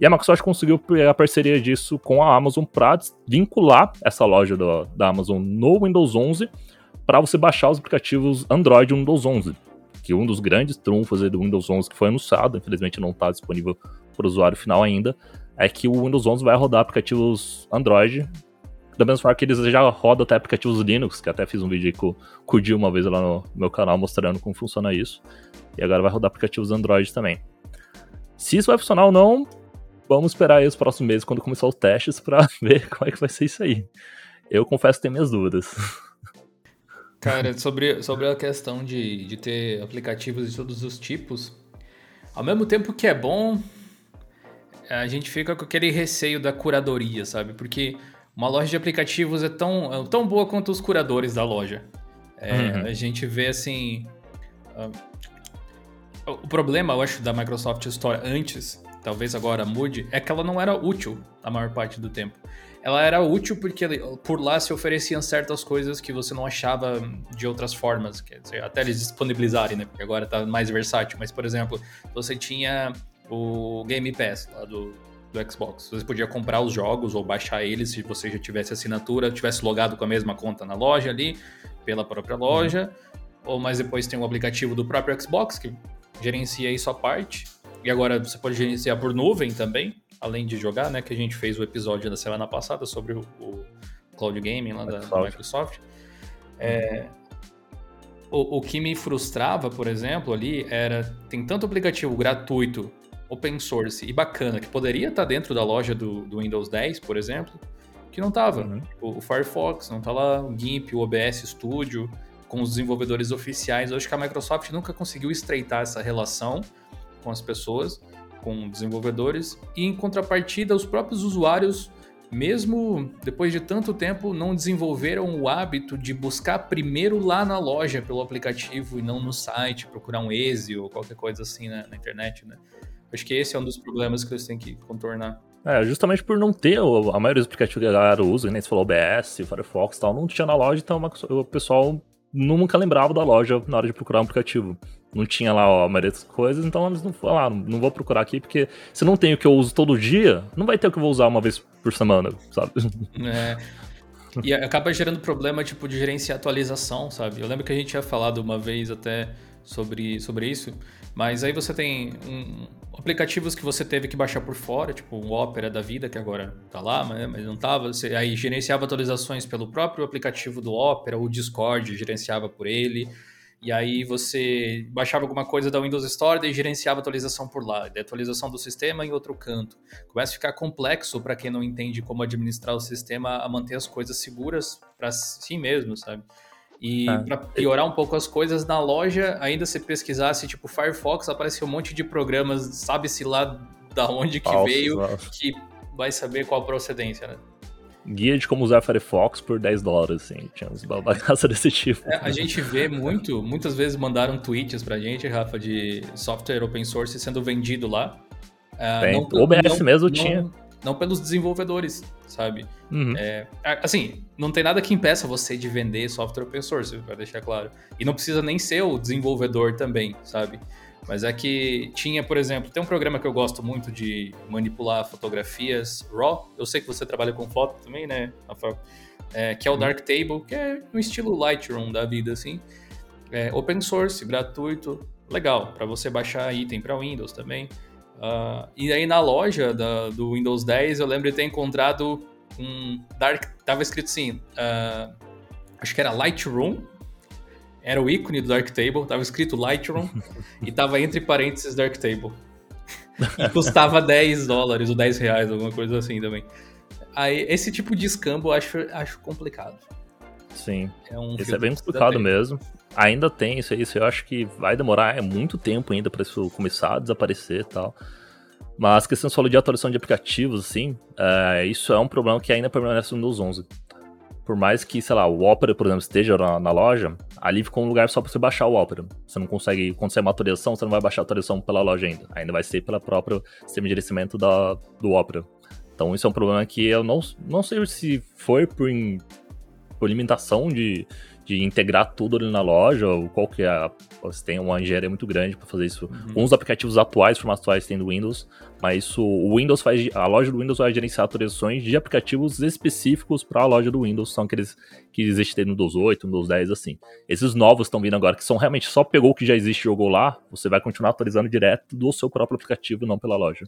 E a Microsoft conseguiu a parceria disso com a Amazon para vincular essa loja do, da Amazon no Windows 11 para você baixar os aplicativos Android Windows 11. Que um dos grandes trunfos do Windows 11 que foi anunciado, infelizmente não está disponível para o usuário final ainda, é que o Windows 11 vai rodar aplicativos Android da mesma forma que eles já rodam até aplicativos Linux, que até fiz um vídeo aí com, com o Dio uma vez lá no meu canal mostrando como funciona isso. E agora vai rodar aplicativos Android também. Se isso vai funcionar ou não, Vamos esperar aí os próximos meses, quando começar os testes, para [laughs] ver como é que vai ser isso aí. Eu confesso que tenho minhas dúvidas. Cara, sobre, sobre a questão de, de ter aplicativos de todos os tipos, ao mesmo tempo que é bom, a gente fica com aquele receio da curadoria, sabe? Porque uma loja de aplicativos é tão, é tão boa quanto os curadores da loja. É, uhum. A gente vê assim. Uh, o problema, eu acho, da Microsoft Store antes talvez agora mude, é que ela não era útil a maior parte do tempo. Ela era útil porque por lá se ofereciam certas coisas que você não achava de outras formas, quer dizer, até eles disponibilizarem, né? Porque agora tá mais versátil. Mas, por exemplo, você tinha o Game Pass lá do, do Xbox. Você podia comprar os jogos ou baixar eles se você já tivesse assinatura, tivesse logado com a mesma conta na loja ali, pela própria loja. Uhum. Ou mais depois tem o aplicativo do próprio Xbox que gerencia isso à parte. E agora você pode gerenciar por nuvem também, além de jogar, né? Que a gente fez o episódio da semana passada sobre o, o Cloud Gaming lá da, da Microsoft. É, o, o que me frustrava, por exemplo, ali era tem tanto aplicativo gratuito, open source e bacana que poderia estar dentro da loja do, do Windows 10, por exemplo, que não estava. Uhum. O, o, Firefox não está lá, o GIMP, o OBS Studio, com os desenvolvedores oficiais. Eu acho que a Microsoft nunca conseguiu estreitar essa relação com as pessoas, com desenvolvedores, e em contrapartida, os próprios usuários, mesmo depois de tanto tempo, não desenvolveram o hábito de buscar primeiro lá na loja pelo aplicativo e não no site, procurar um Easy ou qualquer coisa assim na, na internet, né? Acho que esse é um dos problemas que eles têm que contornar. É, justamente por não ter a maioria dos aplicativos que a galera usa, né? Você falou OBS, Firefox e tal, não tinha na loja, então o pessoal nunca lembrava da loja na hora de procurar um aplicativo. Não tinha lá ó, a maioria das coisas, então eles não falaram, ah, não vou procurar aqui, porque se não tem o que eu uso todo dia, não vai ter o que eu vou usar uma vez por semana, sabe? [laughs] É. E acaba gerando problema, tipo, de gerenciar atualização, sabe? Eu lembro que a gente tinha falado uma vez até sobre, sobre isso, mas aí você tem um, aplicativos que você teve que baixar por fora, tipo o Opera da vida, que agora tá lá, mas, não tava. Você aí gerenciava atualizações pelo próprio aplicativo do Opera, o Discord gerenciava por ele. E aí você baixava alguma coisa da Windows Store e gerenciava a atualização por lá, de atualização do sistema em outro canto. Começa a ficar complexo para quem não entende como administrar o sistema a manter as coisas seguras para si mesmo, sabe? E ah. para piorar um pouco as coisas, na loja, ainda se pesquisasse, tipo, Firefox, apareceu um monte de programas, sabe-se lá da onde que veio, que vai saber qual a procedência, né? Guia de como usar Firefox por 10 dólares, assim. Tinha uns bagaças [laughs] desse tipo. É, a gente vê muito, muitas vezes mandaram tweets pra gente, Rafa, de software open source sendo vendido lá. Uh, Tem. Não, OBS não, mesmo não, tinha. Não pelos desenvolvedores, sabe? Uhum. É, assim, não tem nada que impeça você de vender software open source, pra deixar claro. E não precisa nem ser o desenvolvedor também, sabe? Mas é que tinha, por exemplo, tem um programa que eu gosto muito de manipular fotografias RAW. Eu sei que você trabalha com foto também, né, Rafael? É, que é o uhum. Darktable, que é no estilo Lightroom da vida, assim. É open source, gratuito, legal, para você baixar item para Windows também. Uh, e aí na loja da, do Windows 10 eu lembro de ter encontrado um Dark. Tava escrito assim, uh, acho que era Lightroom, era o ícone do Darktable, tava escrito Lightroom e tava entre parênteses Darktable. E custava [laughs] 10 dólares ou 10 reais, alguma coisa assim também. Aí, esse tipo de escambo eu acho, acho complicado. Sim. É um Esse é bem complicado mesmo. Ainda tem isso, isso eu acho que vai demorar é muito tempo ainda para isso começar a desaparecer e tal. Mas a questão falou de atualização de aplicativos, assim, é, isso é um problema que ainda permanece no Windows 11 por mais que, sei lá, o Opera, por exemplo, esteja na, na loja, ali ficou um lugar só para você baixar o Opera. Você não consegue, quando você é uma atualização, você não vai baixar a atualização pela loja ainda. Ainda vai ser pela própria sistema de gerenciamento da, do Opera. Então isso é um problema que eu não, não sei se foi por, por limitação de, de integrar tudo ali na loja, ou qual que é. Você tem uma engenharia muito grande para fazer isso. Uhum. Uns aplicativos atuais, formatos atuais, tem do Windows, mas o Windows faz, a loja do Windows vai gerenciar atualizações de aplicativos específicos para a loja do Windows, são aqueles que existem no Windows 8, no Windows 10, assim. Esses novos estão vindo agora, que são realmente só pegou o que já existe e jogou lá, você vai continuar atualizando direto do seu próprio aplicativo, não pela loja.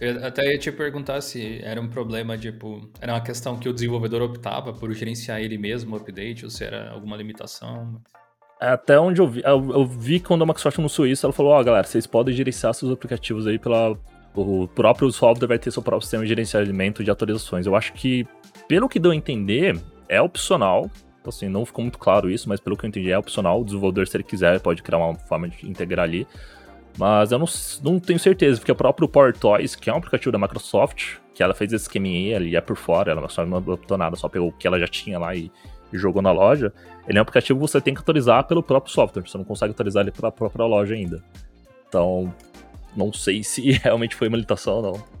Eu até ia te perguntar se era um problema, tipo, era uma questão que o desenvolvedor optava por gerenciar ele mesmo o update, ou se era alguma limitação. Até onde eu vi, eu, eu vi quando a Microsoft anunciou isso, ela falou, ó, oh, galera, vocês podem gerenciar seus aplicativos aí pela... O próprio software vai ter seu próprio sistema de gerenciamento de atualizações. Eu acho que, pelo que deu a entender, é opcional. Assim, não ficou muito claro isso, mas pelo que eu entendi, é opcional. O desenvolvedor, se ele quiser, pode criar uma forma de integrar ali. Mas eu não, não tenho certeza, porque o próprio Power Toys, que é um aplicativo da Microsoft, que ela fez esse esqueminha ali, é por fora, ela só não adaptou nada, só pegou o que ela já tinha lá e e jogou na loja, ele é um aplicativo que você tem que atualizar pelo próprio software, você não consegue atualizar ele pela própria loja ainda. Então, não sei [laughs] se realmente foi uma limitação ou não.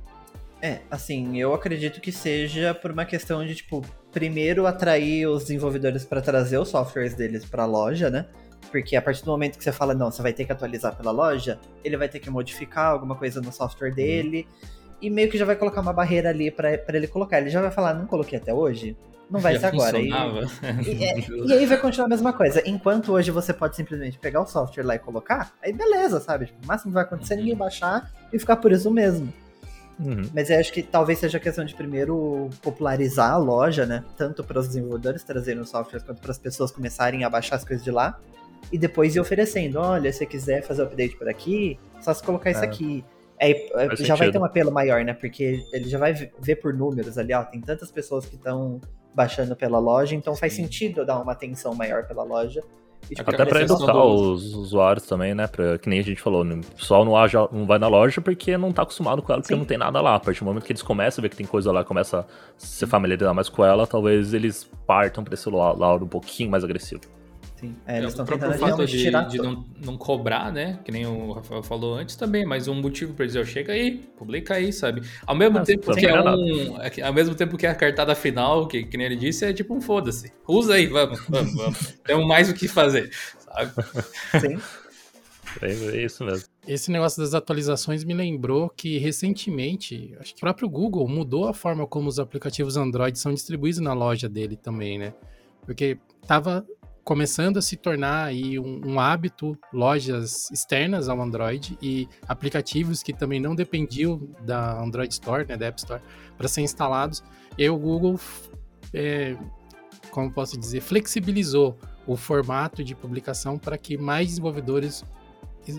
É, assim, eu acredito que seja por uma questão de, tipo, primeiro atrair os desenvolvedores para trazer os softwares deles para a loja, né? Porque a partir do momento que você fala, não, você vai ter que atualizar pela loja, ele vai ter que modificar alguma coisa no software uhum. dele. Hum. E meio que já vai colocar uma barreira ali para ele colocar. Ele já vai falar, não coloquei até hoje? Não vai ser agora. E, e, [laughs] é, e, aí vai continuar a mesma coisa. Enquanto hoje você pode simplesmente pegar o software lá e colocar, aí beleza, sabe? Tipo, o máximo que vai acontecer é ninguém baixar e ficar por isso mesmo. Uhum. Mas eu acho que talvez seja questão de primeiro popularizar a loja, né? Tanto para os desenvolvedores trazerem os softwares quanto para as pessoas começarem a baixar as coisas de lá. E depois ir oferecendo: olha, se você quiser fazer o update por aqui, só se colocar é. isso aqui. É, já sentido. vai ter um apelo maior, né? Porque ele já vai ver por números ali, ó. Tem tantas pessoas que estão baixando pela loja, então Sim. faz sentido dar uma atenção maior pela loja. E, tipo, Até pra educar os usuários também, né? Pra, que nem a gente falou, o pessoal não, não vai na loja porque não tá acostumado com ela, porque Sim. não tem nada lá. A partir do momento que eles começam a ver que tem coisa lá, começa a se familiarizar mais com ela, talvez eles partam pra esse lado um pouquinho mais agressivo. Sim. É, eles é, o próprio fato de, tirar de não, não cobrar, né? Que nem o Rafael falou antes também, mas um motivo para dizer, chega aí, publica aí, sabe? Ao mesmo Nossa, tempo que é um. É ao mesmo tempo que a cartada final, que, que nem ele disse, é tipo um foda-se. Usa aí, vamos, vamos, vamos. [laughs] Temos mais o que fazer, sabe? Sim. É, é isso mesmo. Esse negócio das atualizações me lembrou que recentemente, acho que o próprio Google mudou a forma como os aplicativos Android são distribuídos na loja dele também, né? Porque tava começando a se tornar aí um, um, hábito lojas externas ao Android e aplicativos que também não dependiam da Android Store, né, da App Store, para ser instalados. E o Google, é, como posso dizer, flexibilizou o formato de publicação para que mais desenvolvedores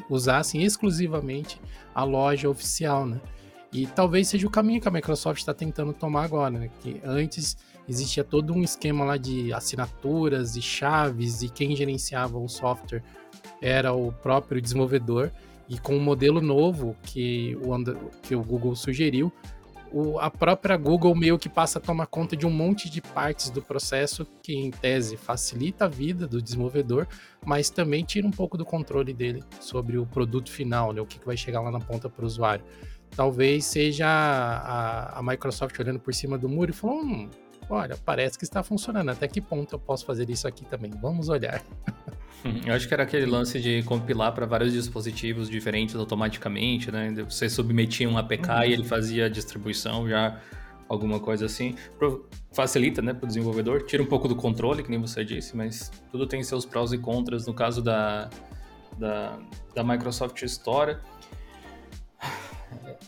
usassem exclusivamente a loja oficial, né? E talvez seja o caminho que a Microsoft está tentando tomar agora, né? Que antes existia todo um esquema lá de assinaturas e chaves e quem gerenciava o software era o próprio desenvolvedor. E com o modelo novo que o, que o Google sugeriu, o, a própria Google meio que passa a tomar conta de um monte de partes do processo que, em tese, facilita a vida do desenvolvedor, mas também tira um pouco do controle dele sobre o produto final, né, o que, que vai chegar lá na ponta para o usuário. Talvez seja a, a, Microsoft olhando por cima do muro e falando: hum, olha, parece que está funcionando. Até que ponto eu posso fazer isso aqui também? Vamos olhar. [laughs] Eu acho que era aquele lance de compilar para vários dispositivos diferentes automaticamente, né? Você submetia um APK uhum. e ele fazia a distribuição já, alguma coisa assim. Facilita, né, para o desenvolvedor. Tira um pouco do controle, que nem você disse, mas tudo tem seus prós e contras. No caso da, da, da Microsoft Store,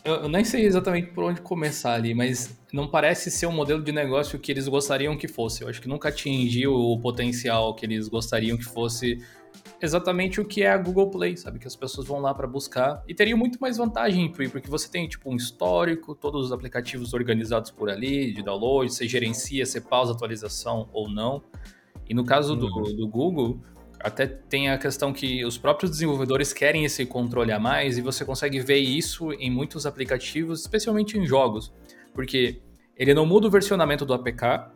eu, eu, nem sei exatamente por onde começar ali, mas não parece ser um modelo de negócio que eles gostariam que fosse. Eu acho que nunca atingiu o potencial que eles gostariam que fosse exatamente o que é a Google Play, sabe? Que as pessoas vão lá para buscar. E teria muito mais vantagem, porque você tem tipo um histórico, todos os aplicativos organizados por ali, de download, você gerencia, você pausa a atualização ou não. E no caso do, uhum. do Google, até tem a questão que os próprios desenvolvedores querem esse controle a mais e você consegue ver isso em muitos aplicativos, especialmente em jogos, porque ele não muda o versionamento do APK,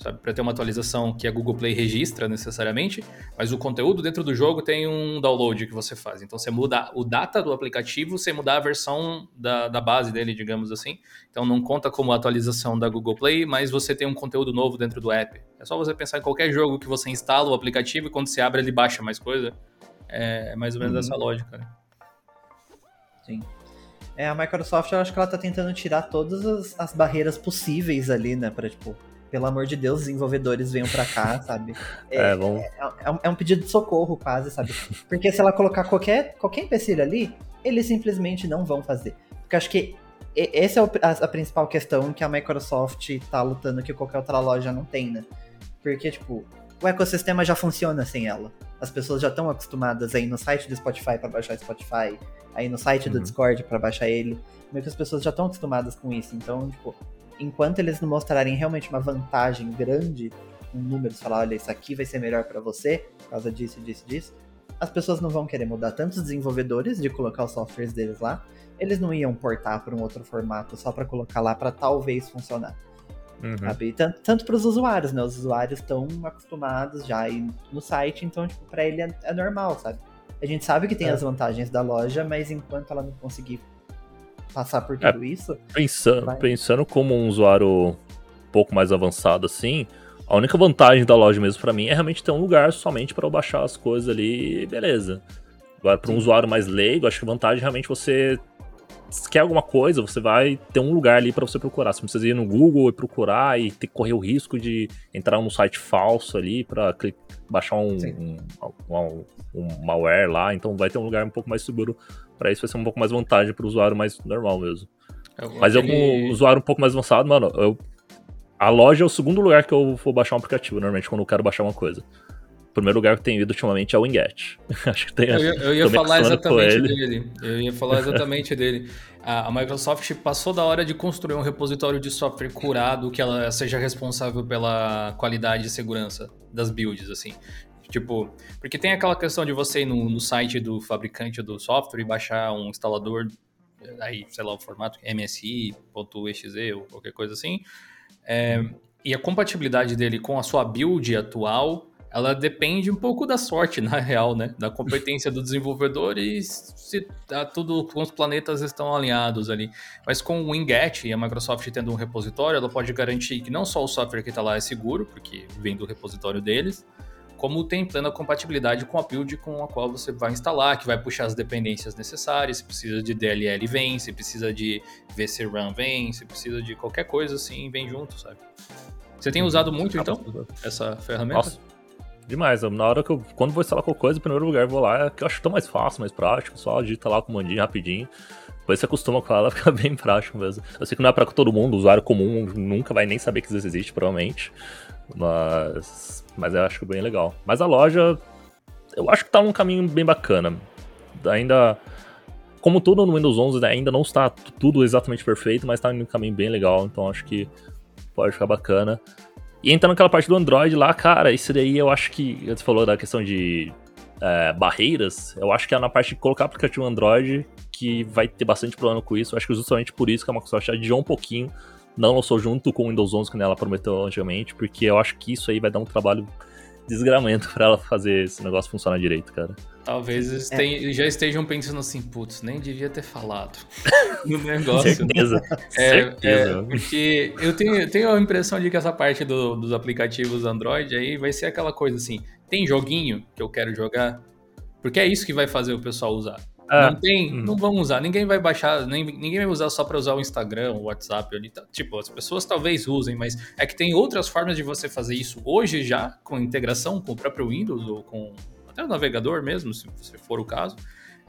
sabe, para ter uma atualização que a Google Play registra necessariamente, mas o conteúdo dentro do jogo tem um download que você faz. Então você muda o data do aplicativo sem mudar a versão da, da base dele, digamos assim. Então não conta como atualização da Google Play, mas você tem um conteúdo novo dentro do app. É só você pensar em qualquer jogo que você instala o aplicativo e quando você abre ele baixa mais coisa. É mais ou menos uhum. essa lógica, né? Sim. É, a Microsoft, eu acho que ela tá tentando tirar todas as, as barreiras possíveis ali, né? Pra, tipo, pelo amor de Deus, desenvolvedores venham pra cá, sabe? [laughs] É, é, vamos... é, é, é, um pedido de socorro, quase, sabe? Porque se ela colocar qualquer, qualquer empecilho ali, eles simplesmente não vão fazer. Porque acho que essa é a, a, principal questão que a Microsoft tá lutando que qualquer outra loja não tem, né? Porque, tipo, o ecossistema já funciona sem ela. As pessoas já estão acostumadas aí no site do Spotify para baixar Spotify, aí no site do uhum. Discord para baixar ele. Meio que as pessoas já estão acostumadas com isso. Então, tipo, enquanto eles não mostrarem realmente uma vantagem grande, um número, falar, olha, isso aqui vai ser melhor para você, por causa disso, disso, disso, as pessoas não vão querer mudar. Tanto os desenvolvedores de colocar os softwares deles lá, eles não iam portar para um outro formato só para colocar lá para talvez funcionar. Uhum. Sabe? Tanto, tanto para os usuários, né? Os usuários estão acostumados já no site, então, tipo, para ele é, é, normal, sabe? A gente sabe que tem é. as vantagens da loja, mas enquanto ela não conseguir passar por tudo é, isso. Pensando, pensando como um usuário um pouco mais avançado assim, a única vantagem da loja mesmo para mim é realmente ter um lugar somente para eu baixar as coisas ali, beleza. Agora, para um usuário mais leigo, acho que a vantagem é realmente você quer alguma coisa, você vai ter um lugar ali para você procurar. Você não precisa ir no Google e procurar e ter que correr o risco de entrar num site falso ali para baixar um, um, um, um, malware lá. Então vai ter um lugar um pouco mais seguro para isso, vai ser um pouco mais vantagem para o usuário mais normal mesmo. É, Mas eu, como usuário um pouco mais avançado, mano, eu, a loja é o segundo lugar que eu vou baixar um aplicativo, normalmente, quando eu quero baixar uma coisa. O primeiro lugar que eu tenho ido ultimamente é o Winget. [laughs] Acho que tem. Eu, ia, eu ia falar exatamente dele. Eu ia falar exatamente dele. A, a, Microsoft passou da hora de construir um repositório de software curado que ela seja responsável pela qualidade e segurança das builds, assim. Tipo, porque tem aquela questão de você ir no, no site do fabricante do software e baixar um instalador, aí, sei lá, o formato MSI.exe ou qualquer coisa assim. É, e a compatibilidade dele com a sua build atual, ela depende um pouco da sorte, na real, né? Da competência do desenvolvedor e se tá tudo os planetas estão alinhados ali. Mas com o Winget e a Microsoft tendo um repositório, ela pode garantir que não só o software que está lá é seguro, porque vem do repositório deles, como tem plena compatibilidade com a build com a qual você vai instalar, que vai puxar as dependências necessárias, se precisa de DLL vem, se precisa de VC Run vem, se precisa de qualquer coisa assim, vem junto, sabe? Você tem usado muito então essa ferramenta? Nossa, demais. Na hora que eu, quando vou instalar qualquer coisa, em primeiro lugar vou lá, é que eu acho tão mais fácil, mais prático, só digita lá o comandinho rapidinho. Depois você acostuma com ela, [laughs] fica bem prático mesmo. Eu sei que não é pra todo mundo, o usuário comum nunca vai nem saber que isso existe, provavelmente. Mas, mas eu acho bem legal. Mas a loja, eu acho que tá num caminho bem bacana. Ainda, como tudo no Windows 11, né, ainda não está tudo exatamente perfeito, mas tá num caminho bem legal. Então acho que pode ficar bacana. E entrando naquela parte do Android lá, cara, isso daí eu acho que. Você falou da questão de é, barreiras. Eu acho que é na parte de colocar aplicativo Android que vai ter bastante problema com isso. Eu acho que justamente por isso que a Microsoft adiou um pouquinho. Não lançou junto com o Windows 11, que ela prometeu antigamente, porque eu acho que isso aí vai dar um trabalho desgramento para ela fazer esse negócio funcionar direito, cara. Talvez é. já estejam pensando assim, putz, nem devia ter falado [laughs] no negócio. Certeza. É, Certeza. É, porque eu tenho, tenho a impressão de que essa parte do, dos aplicativos Android aí vai ser aquela coisa assim, tem joguinho que eu quero jogar? Porque é isso que vai fazer o pessoal usar. Ah, não tem, hum. não vão usar. Ninguém vai baixar, nem, ninguém vai usar só para usar o Instagram, o WhatsApp ali. Tá. Tipo, as pessoas talvez usem, mas é que tem outras formas de você fazer isso hoje já, com integração com o próprio Windows ou com até o navegador mesmo, se, se for o caso,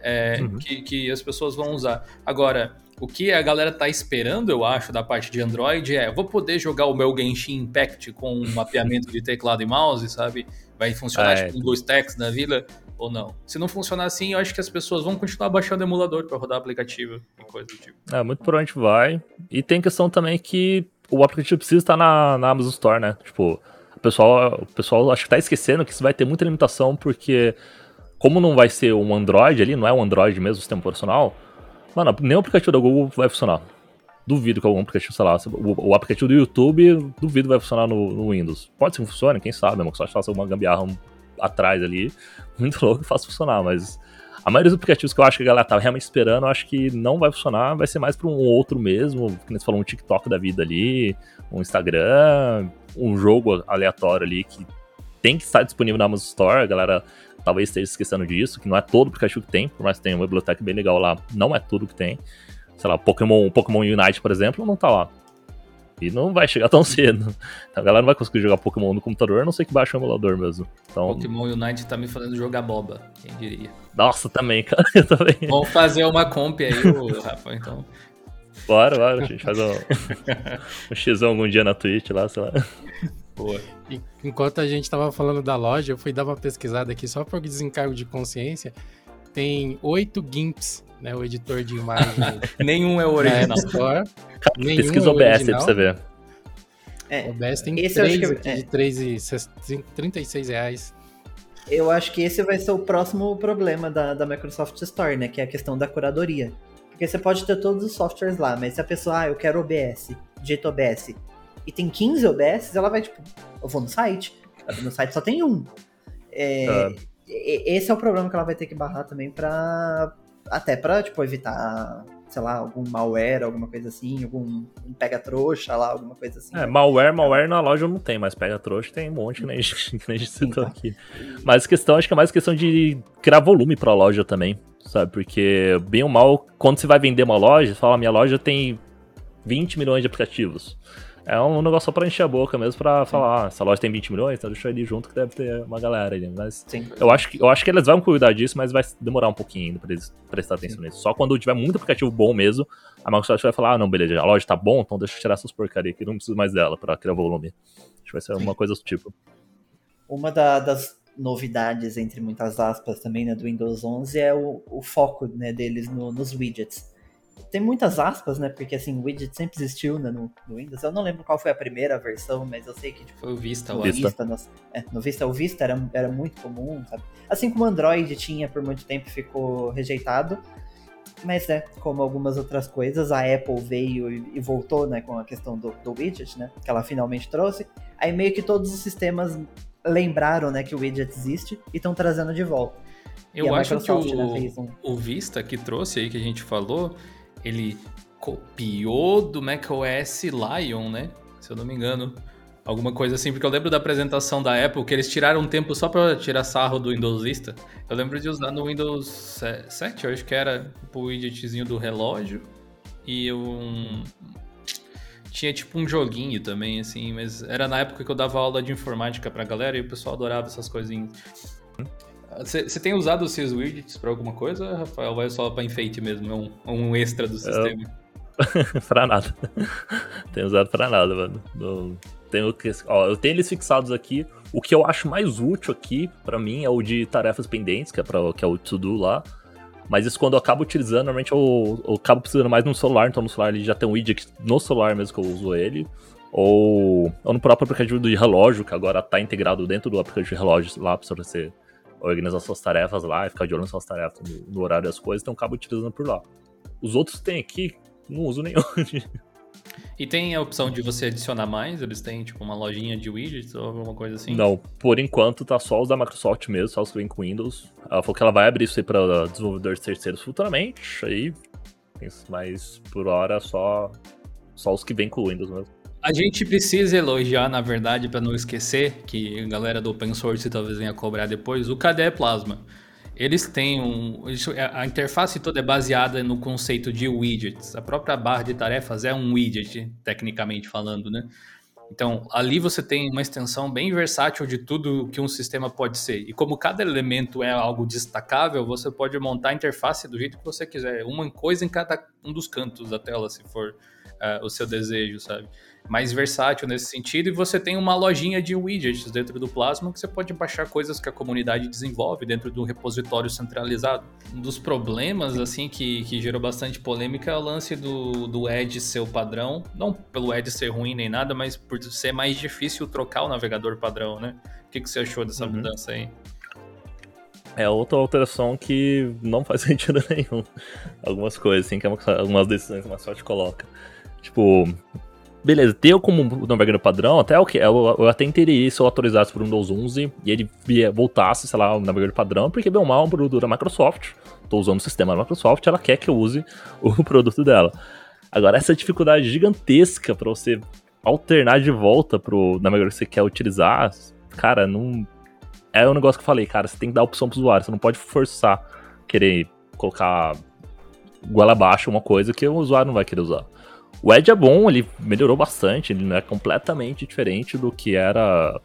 é, uhum. que, que as pessoas vão usar. Agora, o que a galera tá esperando, eu acho, da parte de Android é: vou poder jogar o meu Genshin Impact com um mapeamento de teclado e mouse, sabe? Vai funcionar é. tipo um stacks na vila ou não. Se não funcionar assim, eu acho que as pessoas vão continuar baixando emulador para rodar aplicativo e coisa do tipo. É, muito por onde vai. E tem questão também que o aplicativo precisa estar na, na Amazon Store, né? Tipo, o pessoal, o pessoal acho que tá esquecendo que isso vai ter muita limitação, porque como não vai ser um Android ali, não é um Android mesmo, o sistema operacional, mano, nem o aplicativo da Google vai funcionar. Duvido que algum aplicativo, sei lá, o, o aplicativo do YouTube, duvido vai funcionar no, no, Windows. Pode ser que funcione, quem sabe, a Microsoft faça alguma gambiarra atrás ali, [laughs] muito louco e faça funcionar, mas a maioria dos aplicativos que eu acho que a galera tá realmente esperando, eu acho que não vai funcionar, vai ser mais para um outro mesmo, que você falou, um TikTok da vida ali, um Instagram, um jogo aleatório ali que tem que estar disponível na Amazon Store, a galera talvez esteja esquecendo disso, que não é todo aplicativo que tem, por mais que tenha uma biblioteca bem legal lá, não é tudo que tem. Sei lá, Pokémon, Pokémon Unite, por exemplo, não tá lá. E não vai chegar tão cedo. Então a galera não vai conseguir jogar Pokémon no computador, a não ser que baixe o emulador mesmo. Então... Pokémon Unite tá me fazendo jogar boba, quem diria. Nossa, também, cara. [laughs] Eu também. Vamos fazer uma comp aí, Rafa, então. Bora, bora, a gente faz um, um x algum dia na Twitch lá, sei lá. Boa. Enquanto a gente tava falando da loja, eu fui dar uma pesquisada aqui só por desencargo de consciência. Tem oito GIMPs né, o editor de imagem. [laughs] Nenhum é o original. Store, Pesquisa é OBS aí pra você ver. É, o OBS tem esse três que, aqui é. de 3 e 36 reais. Eu acho que esse vai ser o próximo problema da, da Microsoft Store, né? Que é a questão da curadoria. Porque você pode ter todos os softwares lá, mas se a pessoa, ah, eu quero OBS, digita OBS, e tem 15 OBS, ela vai, tipo, eu vou no site, no site só tem um. É, ah. Esse é o problema que ela vai ter que barrar também pra, até pra, tipo, evitar, sei lá, algum malware, alguma coisa assim, algum um pega-trouxa lá, alguma coisa assim. É, malware, malware na loja não tem, mas pega-trouxa tem um monte [laughs] que nem, que nem a gente citou aqui. Mas questão, acho que é mais questão de criar volume pra loja também, sabe? Porque, bem ou mal, quando você vai vender uma loja, você fala, minha loja tem 20 milhões de aplicativos. É um negócio só pra encher a boca mesmo, pra Sim. falar, ah, essa loja tem 20 milhões, então deixa eu ir junto que deve ter uma galera aí. Mas Sim. eu acho, que, eu acho que eles vão cuidar disso, mas vai demorar um pouquinho ainda pra eles prestar atenção Sim. nisso. Só quando tiver muito aplicativo bom mesmo, a Microsoft vai falar, ah, não, beleza, a loja tá bom, então deixa eu tirar essas porcaria aqui, não preciso mais dela pra criar volume. Acho que vai ser uma coisa do tipo. Uma da, das novidades, entre muitas aspas, também, né, do Windows 11 é o, o foco né, deles no, nos widgets tem muitas aspas, né? Porque assim, o widget sempre existiu né, no, no, Windows. Eu não lembro qual foi a primeira versão, mas eu sei que tipo, foi o Vista, o Vista. Vista no, é, no Vista, o Vista era, era muito comum, sabe? Assim como o Android tinha por muito tempo ficou rejeitado. Mas, né, como algumas outras coisas, a Apple veio e, e voltou, né, com a questão do, do widget, né, que ela finalmente trouxe. Aí meio que todos os sistemas lembraram, né, que o widget existe e estão trazendo de volta. Eu acho que o, né, um... o Vista que trouxe aí, que a gente falou, ele copiou do macOS Lion, né? Se eu não me engano. Alguma coisa assim, porque eu lembro da apresentação da Apple que eles tiraram um tempo só para tirar sarro do Windows Vista. Eu lembro de usar no Windows 7, eu acho que era o widgetzinho do relógio e um. Tinha tipo um joguinho também, assim, mas era na época que eu dava aula de informática pra galera e o pessoal adorava essas coisinhas. Você tem usado esses widgets pra alguma coisa, Rafael? É só pra enfeite mesmo? É um, um extra do sistema? Eu... [laughs] pra nada. tenho usado pra nada, mano. Não tenho que, ó, eu tenho eles fixados aqui. O que eu acho mais útil aqui, para mim, é o de tarefas pendentes, que é, pra, que é o to-do lá. Mas isso quando eu acabo utilizando, normalmente eu, eu acabo precisando mais no celular, então no celular ele já tem um widget no celular mesmo que eu uso ele. Ou, ou no próprio aplicativo de relógio, que agora tá integrado dentro do aplicativo de relógio lá pra você organizar suas tarefas lá e ficar de olho nas suas tarefas no, no horário das coisas, então eu acabo utilizando por lá. Os outros tem aqui, não uso nenhum. [laughs] E tem a opção de você adicionar mais? Eles têm, tipo, uma lojinha de widgets ou alguma coisa assim? Não, por enquanto tá só os da Microsoft mesmo, só os que vem com Windows. Ela falou que ela vai abrir isso aí pra desenvolvedores terceiros futuramente, aí... Mas por hora só, só os que vêm com Windows mesmo. A gente precisa elogiar, na verdade, para não esquecer, que a galera do open source talvez venha cobrar depois, o KDE Plasma. Eles têm um. A interface toda é baseada no conceito de widgets. A própria barra de tarefas é um widget, tecnicamente falando, né? Então, ali você tem uma extensão bem versátil de tudo que um sistema pode ser. E como cada elemento é algo destacável, você pode montar a interface do jeito que você quiser. Uma coisa em cada um dos cantos da tela, se for uh, o seu desejo, sabe? Mais versátil nesse sentido. E você tem uma lojinha de widgets dentro do Plasma que você pode baixar coisas que a comunidade desenvolve dentro do repositório centralizado. Um dos problemas, assim, que, que gerou bastante polêmica é o lance do, do Edge ser o padrão. Não pelo Edge ser ruim nem nada, mas por ser mais difícil trocar o navegador padrão, né? O que, que você achou dessa uhum. mudança aí? É outra alteração que não faz [laughs] sentido nenhum. Algumas coisas, assim, que é algumas decisões que a sorte coloca. Tipo, Beleza, ter como navegador padrão, até o que eu, eu até entendi isso autorizasse por um Windows 11 e ele via, voltasse, sei lá, o navegador padrão, porque bem mal é um produto da Microsoft. Tô usando o sistema da Microsoft, ela quer que eu use [laughs] o produto dela. Agora, essa dificuldade gigantesca para você alternar de volta pro navegador que você quer utilizar, cara, não. É um negócio que eu falei, cara, você tem que dar opção pro usuário, você não pode forçar querer colocar goela abaixo uma coisa que o usuário não vai querer usar. O Edge é bom, ele melhorou bastante, ele não é completamente diferente do que era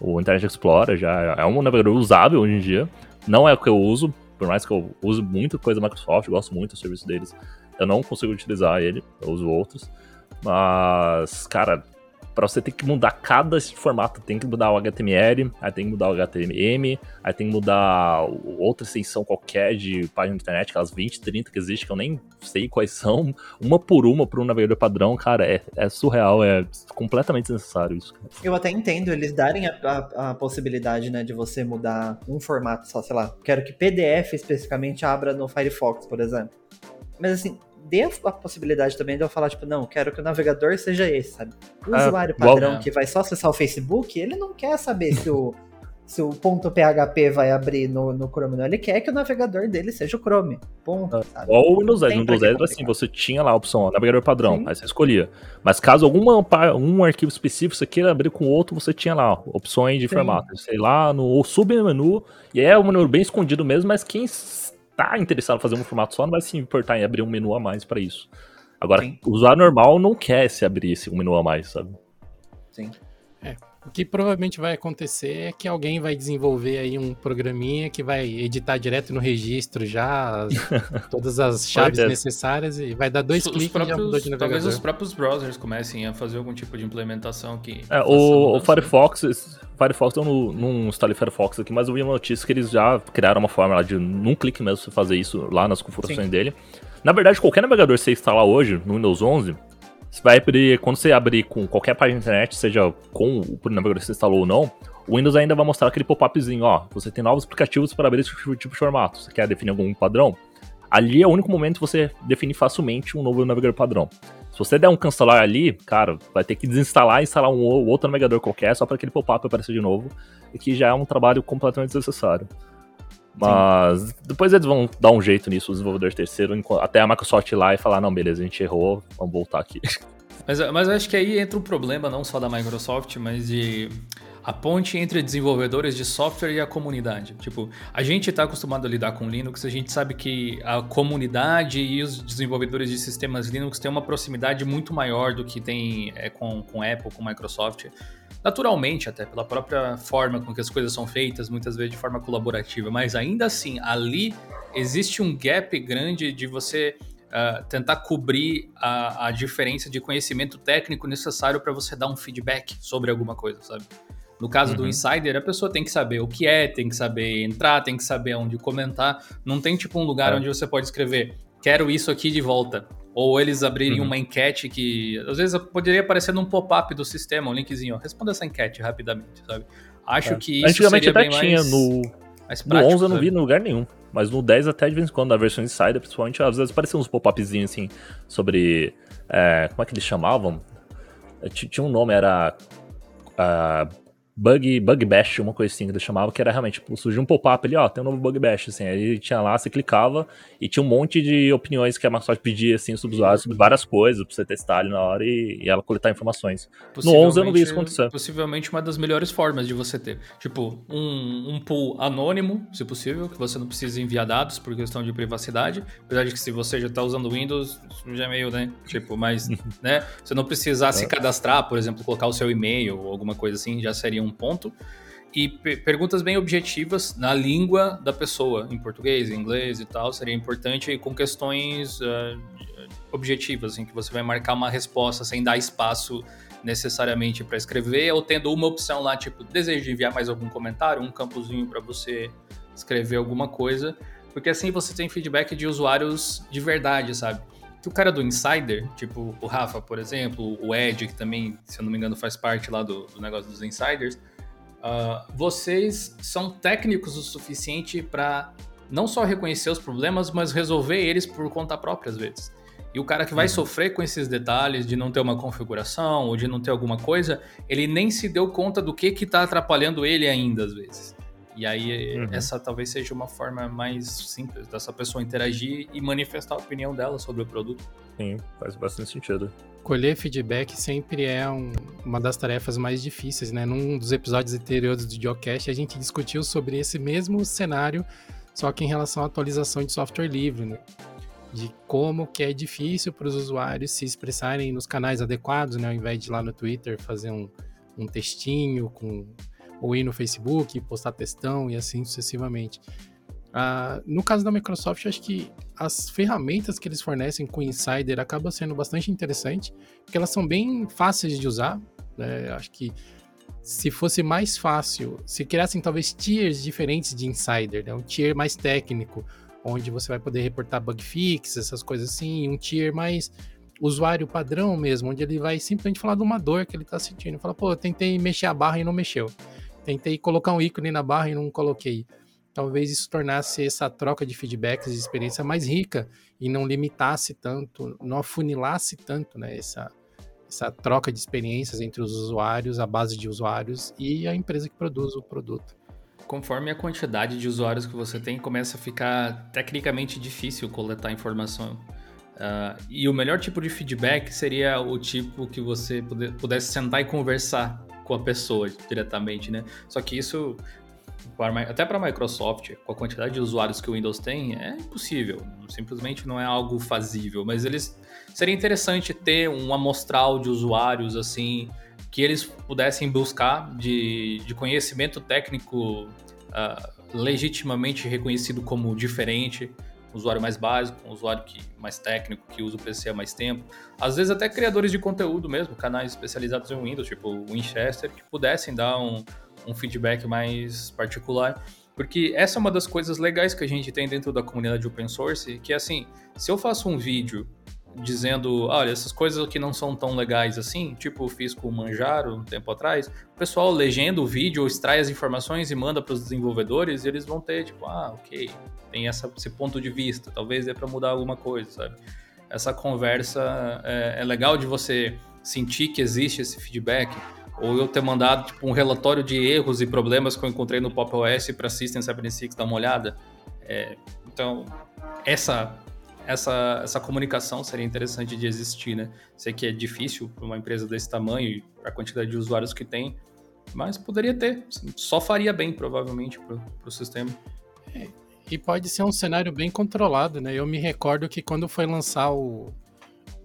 o Internet Explorer, já é um navegador usável hoje em dia. Não é o que eu uso, por mais que eu use muita coisa da Microsoft, gosto muito do serviço deles, eu não consigo utilizar ele, eu uso outros. Mas, cara, para você ter que mudar cada formato, tem que mudar o HTML, aí tem que mudar o HTML, aí tem que mudar outra extensão qualquer de página de internet, aquelas 20, 30 que existem, que eu nem sei quais são, uma por uma para um navegador padrão, cara, é, é, surreal, é completamente desnecessário isso. Eu até entendo eles darem a, a, a, possibilidade, né, de você mudar um formato só, sei lá, quero que PDF especificamente abra no Firefox, por exemplo. Mas assim, dê a possibilidade também de eu falar, tipo, não, quero que o navegador seja esse, sabe? O ah, usuário padrão que vai só acessar o Facebook, ele não quer saber se o, [laughs] se o ponto .php vai abrir no, no Chrome, não. Ele quer que o navegador dele seja o Chrome. Ponto, ah, sabe? Ou o Windows 10. No Windows 10 assim, você tinha lá a opção, ó, navegador padrão, Sim. aí você escolhia. Mas caso alguma, um arquivo específico você queira abrir com outro, você tinha lá opções de Sim. formato. Sei lá, no submenu, e é um menu bem escondido mesmo, mas quem tá interessado em fazer um formato só, não vai se importar em abrir um menu a mais para isso. Agora, Sim. o usuário normal não quer se abrir esse um menu a mais, sabe? Sim. É. O que provavelmente vai acontecer é que alguém vai desenvolver aí um programinha que vai editar direto no registro já as, [laughs] todas as chaves necessárias e vai dar dois os cliques próprios, e já mudou de navegador. Talvez os próprios browsers comecem a fazer algum tipo de implementação que... É, o, o Firefox Firefox, eu não, não instalei Firefox aqui, mas eu vi uma notícia que eles já criaram uma forma lá de, num clique mesmo, você fazer isso lá nas configurações Sim. dele. Na verdade, qualquer navegador que você instalar hoje, no Windows 11, você vai abrir, quando você abrir com qualquer página de internet, seja com o navegador que você instalou ou não, o Windows ainda vai mostrar aquele pop-upzinho, ó, você tem novos aplicativos para abrir esse tipo de formato. Você quer definir algum padrão? Ali é o único momento que você define facilmente um novo navegador padrão. Se você der um cancelar ali, cara, vai ter que desinstalar e instalar um outro navegador qualquer só para aquele pop-up aparecer de novo, e que já é um trabalho completamente desnecessário. Mas Sim. depois eles vão dar um jeito nisso, os desenvolvedores terceiros, até a Microsoft ir lá e falar, não, beleza, a gente errou, vamos voltar aqui. [laughs] Mas, mas eu acho que aí entra um problema não só da Microsoft, mas de a ponte entre desenvolvedores de software e a comunidade. Tipo, a gente está acostumado a lidar com Linux, a gente sabe que a comunidade e os desenvolvedores de sistemas Linux têm uma proximidade muito maior do que tem é, com, com Apple, com Microsoft. Naturalmente, até pela própria forma com que as coisas são feitas, muitas vezes de forma colaborativa, mas ainda assim, ali existe um gap grande de você uh, tentar cobrir a, a diferença de conhecimento técnico necessário para você dar um feedback sobre alguma coisa, sabe? No caso uhum. do Insider, a pessoa tem que saber o que é, tem que saber entrar, tem que saber onde comentar. Não tem tipo um lugar é. onde você pode escrever, quero isso aqui de volta. Ou eles abrirem uhum. uma enquete que às vezes poderia aparecer num pop-up do sistema, um linkzinho, ó, responda essa enquete rapidamente, sabe? Acho é. que isso Antigamente seria até bem tinha mais, no, mais prático, no 11 eu não sabe? vi em lugar nenhum. Mas no 10 até de vez em quando, na versão Insider, principalmente, às vezes apareciam uns pop-upzinhos assim, sobre. é, como é que eles chamavam? T- Tinha um nome, era. ah, Bug, bug Bash, uma coisa assim que eles chamavam, que era realmente, tipo, surgiu um pop-up ali, ó, tem um novo Bug Bash, assim, aí tinha lá, você clicava e tinha um monte de opiniões que a Microsoft pedia, assim, sobre usuários, sobre várias coisas, pra você testar ali na hora e, e ela coletar informações. No 11 eu não vi isso acontecer. Possivelmente uma das melhores formas de você ter. Tipo, um, um pool anônimo, se possível, que você não precisa enviar dados por questão de privacidade. Apesar de que se você já está usando Windows, já é meio, né? Tipo, mas, [laughs] né? Você não precisar se cadastrar, por exemplo, colocar o seu e-mail ou alguma coisa assim, já seria um ponto. E pe- perguntas bem objetivas na língua da pessoa, em português, em inglês e tal, seria importante com questões ah, objetivas, em que você vai marcar uma resposta sem dar espaço necessariamente para escrever, ou tendo uma opção lá, tipo, desejo enviar mais algum comentário, um campozinho para você escrever alguma coisa, porque assim você tem feedback de usuários de verdade, sabe? Que o cara do Insider, tipo o Rafa, por exemplo, o Ed, que também, se eu não me engano, faz parte lá do, do negócio dos Insiders, ah, vocês são técnicos o suficiente para não só reconhecer os problemas, mas resolver eles por conta própria às vezes. E o cara que vai sofrer com esses detalhes de não ter uma configuração ou de não ter alguma coisa, ele nem se deu conta do que que tá atrapalhando ele ainda às vezes. E aí Uhum. essa talvez seja uma forma mais simples dessa pessoa interagir e manifestar a opinião dela sobre o produto. Sim, faz bastante sentido. Colher feedback sempre é um- uma das tarefas mais difíceis, né? Num dos episódios anteriores do Geocast, a gente discutiu sobre esse mesmo cenário, só que em relação à atualização de software livre, né? De como que é difícil para os usuários se expressarem nos canais adequados, né? Ao invés de ir lá no Twitter fazer um, um textinho com ou ir no Facebook, postar textão e assim sucessivamente. Ah, no caso da Microsoft, acho que as ferramentas que eles fornecem com o Insider acaba sendo bastante interessante, porque elas são bem fáceis de usar. né? Acho que se fosse mais fácil, se criassem talvez tiers diferentes de Insider, né? um tier mais técnico, onde você vai poder reportar bug fix, essas coisas assim, um tier mais usuário padrão mesmo, onde ele vai simplesmente falar de uma dor que ele tá sentindo. Fala, pô, eu tentei mexer a barra e não mexeu. Tentei colocar um ícone na barra e não coloquei. Talvez isso tornasse essa troca de feedbacks de experiência mais rica e não limitasse tanto, não afunilasse tanto, né, essa, essa troca de experiências entre os usuários, a base de usuários e a empresa que produz o produto. Conforme a quantidade de usuários que você tem, começa a ficar tecnicamente difícil coletar informação. Ah, e o melhor tipo de feedback seria o tipo que você pudesse sentar e conversar com a pessoa diretamente, né? Só que isso, até para a Microsoft, com a quantidade de usuários que o Windows tem, é impossível. Simplesmente não é algo fazível. Mas eles seria interessante ter um amostral de usuários assim que eles pudessem buscar de, de conhecimento técnico ah, legitimamente reconhecido como diferente, um usuário mais básico, um usuário que, mais técnico, que usa o PC há mais tempo. Às vezes até criadores de conteúdo mesmo, canais especializados em Windows, tipo Winchester, que pudessem dar um, um feedback mais particular. Porque essa é uma das coisas legais que a gente tem dentro da comunidade open source, que é assim, se eu faço um vídeo dizendo, olha, essas coisas aqui não são tão legais assim, tipo fiz com o Manjaro um tempo atrás, o pessoal legenda o vídeo, extrai as informações e manda para os desenvolvedores e eles vão ter, tipo, ah, ok, tem essa, esse ponto de vista, talvez dê para mudar alguma coisa, sabe? Essa conversa é, é legal de você sentir que existe esse feedback, ou eu ter mandado tipo, um relatório de erros e problemas que eu encontrei no Pop OS para System 76 dar uma olhada. É, então, essa essa, essa comunicação seria interessante de existir, né? Sei que é difícil para uma empresa desse tamanho e a quantidade de usuários que tem, mas poderia ter. Só faria bem, provavelmente, para o sistema. É, e pode ser um cenário bem controlado, né? Eu me recordo que quando foi lançar o,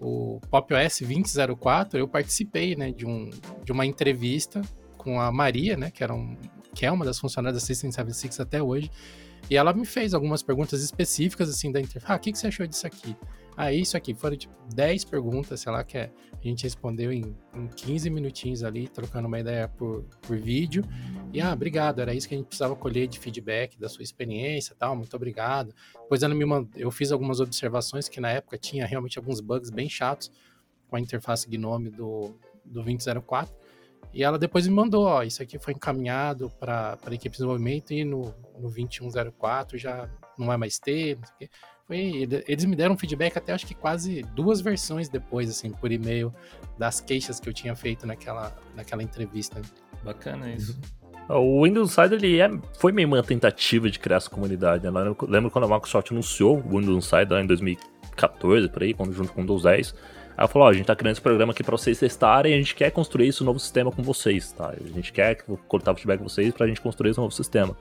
o Pop OS 2004, eu participei né, de, um, de uma entrevista com a Maria, né? Que, era um, que é uma das funcionárias da System 76 até hoje. E ela me fez algumas perguntas específicas, assim, da interface. Ah, o que, que você achou disso aqui? Ah, isso aqui. Foram, tipo, 10 perguntas, sei lá, que é, a gente respondeu em, em 15 minutinhos ali, trocando uma ideia por, por vídeo. E, ah, obrigado, era isso que a gente precisava colher de feedback da sua experiência tal, muito obrigado. Depois ela me mandou, eu fiz algumas observações que na época tinha realmente alguns bugs bem chatos com a interface Gnome do, do 2004. E ela depois me mandou, ó, isso aqui foi encaminhado para a equipe de desenvolvimento e no, no 2104 já não vai mais ter, não sei o quê. Foi, eles me deram feedback até acho que quase duas versões depois, assim, por e-mail, das queixas que eu tinha feito naquela, naquela entrevista. Bacana isso. Uhum. O Windows Insider ele é, foi meio uma tentativa de criar essa comunidade. Né? Eu lembro quando a Microsoft anunciou o Windows Insider em 2014, por aí, quando, junto com o Windows 10. Aí ela falou, ó, a gente tá criando esse programa aqui pra vocês testarem e a gente quer construir esse novo sistema com vocês, tá? A gente quer coletar o feedback com vocês pra gente construir esse novo sistema.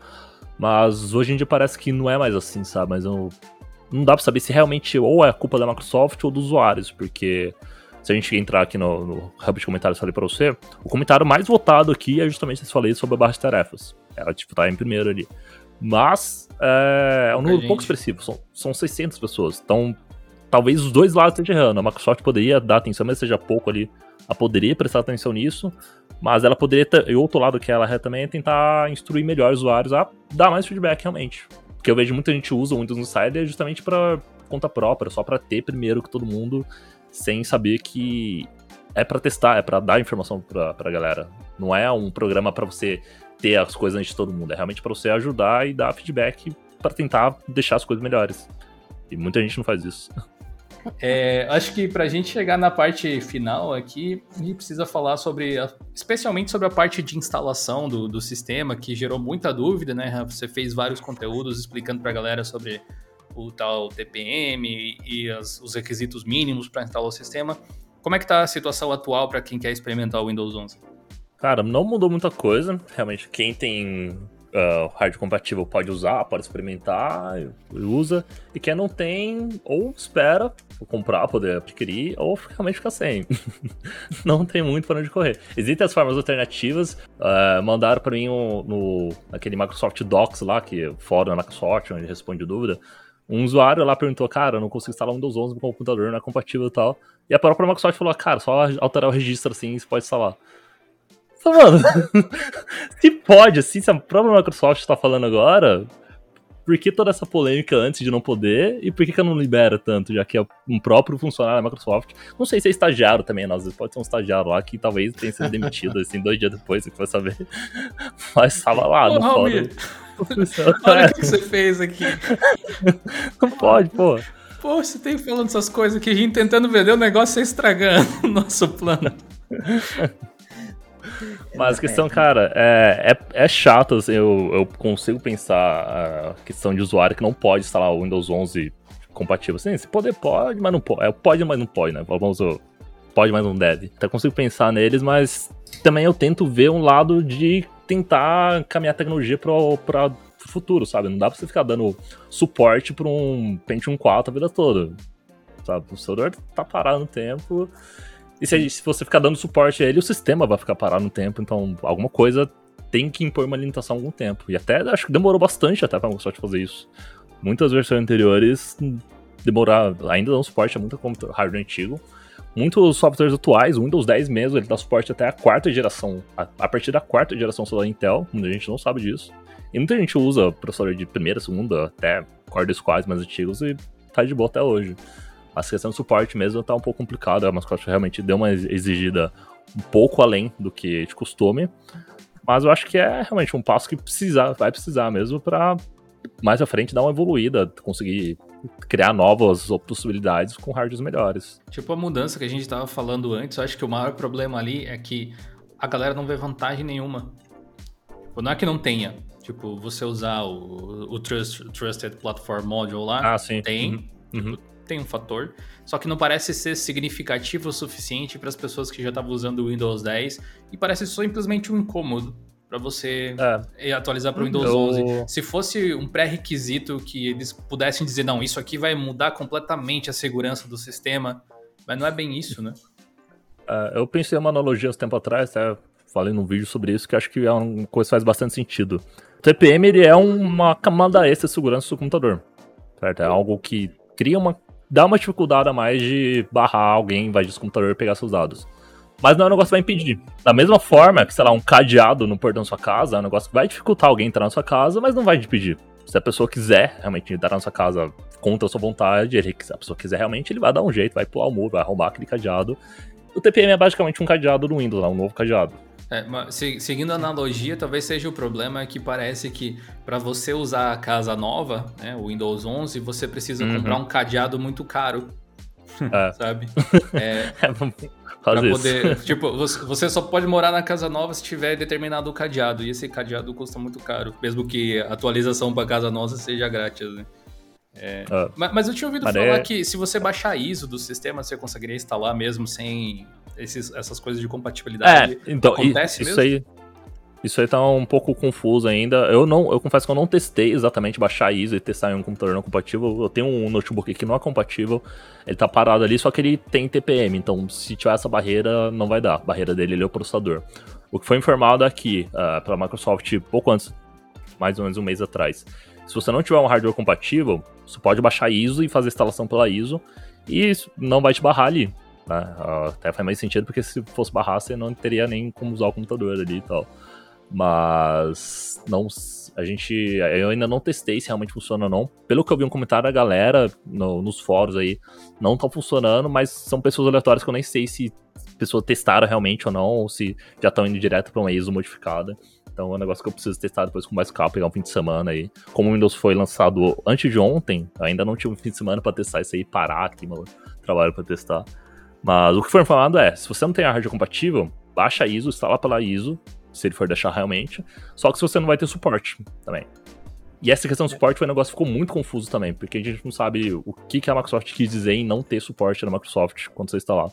Mas hoje em dia parece que não é mais assim, sabe? Mas eu, não dá pra saber se realmente ou é culpa da Microsoft ou dos usuários, porque se a gente entrar aqui no, no hub de comentários que eu falei pra você, o comentário mais votado aqui é justamente esse falei sobre a barra de tarefas. Ela, tipo, tá em primeiro ali. Mas é, é um número pouco expressivo, são, são 600 pessoas. Então, talvez os dois lados estejam errando. A Microsoft poderia dar atenção, mas seja pouco ali. Ela poderia prestar atenção nisso, mas ela poderia e outro lado que ela é também é tentar instruir melhor os usuários a dar mais feedback realmente. Porque eu vejo muita gente usa o Windows Insider justamente para conta própria, só para ter primeiro que todo mundo, sem saber que é para testar, é para dar informação pra, pra galera. Não é um programa para você ter as coisas antes de todo mundo, é realmente para você ajudar e dar feedback para tentar deixar as coisas melhores. E muita gente não faz isso. [laughs] É, acho que para a gente chegar na parte final aqui, a gente precisa falar sobre, especialmente sobre a parte de instalação do, do sistema, que gerou muita dúvida, né? Você fez vários conteúdos explicando para a galera sobre o tal TPM e as, os requisitos mínimos para instalar o sistema. Como é que está a situação atual para quem quer experimentar o Windows 11? Cara, não mudou muita coisa. Realmente, quem tem uh, hard compatível pode usar, pode experimentar, usa. E quem não tem, ou espera comprar, poder adquirir, ou realmente ficar sem. [laughs] não tem muito para onde correr. Existem as formas alternativas. Uh, mandaram para mim um, no aquele Microsoft Docs lá, que é fórum da Microsoft, onde responde dúvida. Um usuário lá perguntou, cara, eu não consigo instalar um Windows 11 no computador, não é compatível e tal. E a própria Microsoft falou, cara, só alterar o registro assim, você pode instalar. Mano, [laughs] se pode, assim, se a própria Microsoft está falando agora, por que toda essa polêmica antes de não poder? E por que, que não libera tanto, já que é um próprio funcionário da Microsoft? Não sei se é estagiário também, às vezes pode ser um estagiário lá que talvez tenha sido demitido, assim, dois dias depois, você vai saber. [laughs] Mas estava lá no fórum. [laughs] Olha o que, que você fez aqui. Não pode, pô. Pô, você tem falando essas coisas aqui, a gente tentando vender o negócio e estragando o nosso plano. [laughs] Mas a questão, cara, é, é, é chato, assim, eu, eu consigo pensar a questão de usuário que não pode instalar o Windows 11 compatível. Assim, se poder, pode, mas não pode. É, pode, mas não pode, né? Vamos, pode, mas não deve. Então eu consigo pensar neles, mas também eu tento ver um lado de tentar caminhar a tecnologia para o futuro, sabe? Não dá pra você ficar dando suporte para um Pentium 4 a vida toda. Sabe? O celular tá parado no tempo e se, se, você ficar dando suporte a ele, o sistema vai ficar parado no tempo. Então, alguma coisa tem que impor uma limitação algum tempo. E até acho que demorou bastante até pra Microsoft fazer isso. Muitas versões anteriores demoraram, ainda dão suporte a muito hardware antigo. Muitos softwares atuais, o Windows 10 mesmo, ele dá suporte até a quarta geração. A, a partir da quarta geração só Intel, muita gente não sabe disso. E muita gente usa processador de primeira, segunda, até Core squads mais antigos e tá de boa até hoje. A questão de suporte mesmo tá um pouco complicada, a Microsoft realmente deu uma exigida um pouco além do que de costume. Mas eu acho que é realmente um passo que precisa, vai precisar mesmo para mais à frente dar uma evoluída, conseguir criar novas possibilidades com hardwares melhores. Tipo a mudança que a gente estava falando antes, eu acho que o maior problema ali é que a galera não vê vantagem nenhuma. Tipo, não é que não tenha. Tipo, você usar o, o Trust, Trusted Platform Module lá, ah, sim. tem. Uhum. Uhum. Tem um fator, só que não parece ser significativo o suficiente para as pessoas que já estavam usando o Windows 10 e parece simplesmente um incômodo para você é. atualizar para o Windows Eu... 11. Se fosse um pré-requisito que eles pudessem dizer, não, isso aqui vai mudar completamente a segurança do sistema, mas não é bem isso, né? É, eu pensei em uma analogia uns tempo atrás, até falei num vídeo sobre isso, que acho que é uma coisa que faz bastante sentido. O TPM ele é uma camada extra de segurança do computador, certo? É algo que cria uma dá uma dificuldade a mais de barrar alguém invadir o computador e pegar seus dados. Mas não é um negócio que vai impedir. Da mesma forma que, sei lá, um cadeado no portão da sua casa é um negócio que vai dificultar alguém entrar na sua casa, mas não vai impedir. Se a pessoa quiser realmente entrar na sua casa contra a sua vontade, ele, se a pessoa quiser realmente, ele vai dar um jeito, vai pular o muro, vai arrombar aquele cadeado. O TPM é basicamente um cadeado do Windows, um novo cadeado. É, seguindo a analogia, talvez seja o problema que parece que para você usar a casa nova, né, o Windows 11, você precisa uhum. comprar um cadeado muito caro. É. Sabe? [laughs] É, pra poder, tipo, você só pode morar na casa nova se tiver determinado cadeado. E esse cadeado custa muito caro, mesmo que a atualização para casa nova seja grátis, né? É. Uh, mas, eu tinha ouvido falar é... que se você baixar ISO do sistema, você conseguiria instalar mesmo sem esses, essas coisas de compatibilidade. É, então, Acontece isso mesmo? aí. Isso aí tá um pouco confuso ainda. Eu não, eu confesso que eu não testei exatamente baixar ISO e testar em um computador não compatível. Eu tenho um notebook que não é compatível. Ele tá parado ali, só que ele tem TPM. Então, se tiver essa barreira, não vai dar. A barreira dele é o processador. O que foi informado aqui uh, pela Microsoft pouco antes, mais ou menos um mês atrás. Se você não tiver um hardware compatível, você pode baixar ISO e fazer a instalação pela ISO e não vai te barrar ali. Né? Até faz mais sentido porque se fosse barrar, você não teria nem como usar o computador ali e tal. Mas não, a gente, eu ainda não testei se realmente funciona ou não. Pelo que eu vi um comentário da galera no, nos fóruns aí, não estão funcionando, mas são pessoas aleatórias que eu nem sei se pessoas testaram realmente ou não, ou se já estão indo direto para uma ISO modificada. Então é um negócio que eu preciso testar depois com mais calma, pegar um fim de semana aí. Como o Windows foi lançado antes de ontem, ainda não tive um fim de semana para testar isso aí, parar aqui meu trabalho para testar. Mas o que foi informado é, se você não tem a hardware compatível, baixa a ISO, instala pela ISO, se ele for deixar realmente. Só que se você não vai ter suporte também. E essa questão do suporte foi um negócio que ficou muito confuso também, porque a gente não sabe o que, que a Microsoft quis dizer em não ter suporte na Microsoft quando você instalar.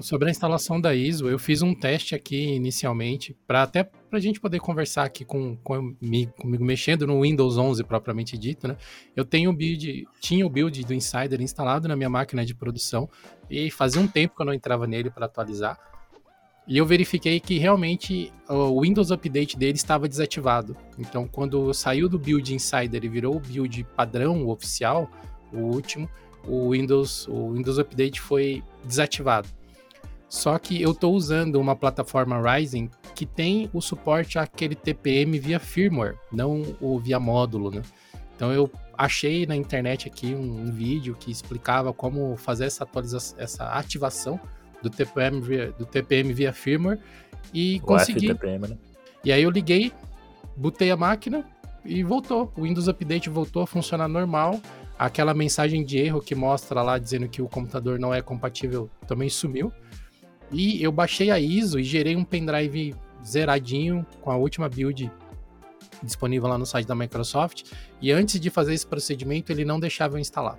Sobre a instalação da ISO, eu fiz um teste aqui inicialmente, para até para a gente poder conversar aqui com, com, comigo mexendo no Windows 11 propriamente dito, né? Eu tenho o build, tinha o build do Insider instalado na minha máquina de produção e fazia um tempo que eu não entrava nele para atualizar. E eu verifiquei que realmente o Windows Update dele estava desativado. Então, quando saiu do build Insider e virou o build padrão, o oficial, o último, o Windows, o Windows Update foi desativado. Só que eu estou usando uma plataforma Ryzen que tem o suporte àquele TPM via firmware, não o via módulo, né? Então eu achei na internet aqui um, um vídeo que explicava como fazer essa atualização, essa ativação do TPM via, do TPM via firmware e o consegui. FTPM, né? E aí eu liguei, botei a máquina e voltou. O Windows Update voltou a funcionar normal. Aquela mensagem de erro que mostra lá dizendo que o computador não é compatível também sumiu. E eu baixei a ISO e gerei um pendrive zeradinho com a última build disponível lá no site da Microsoft. E antes de fazer esse procedimento, ele não deixava eu instalar.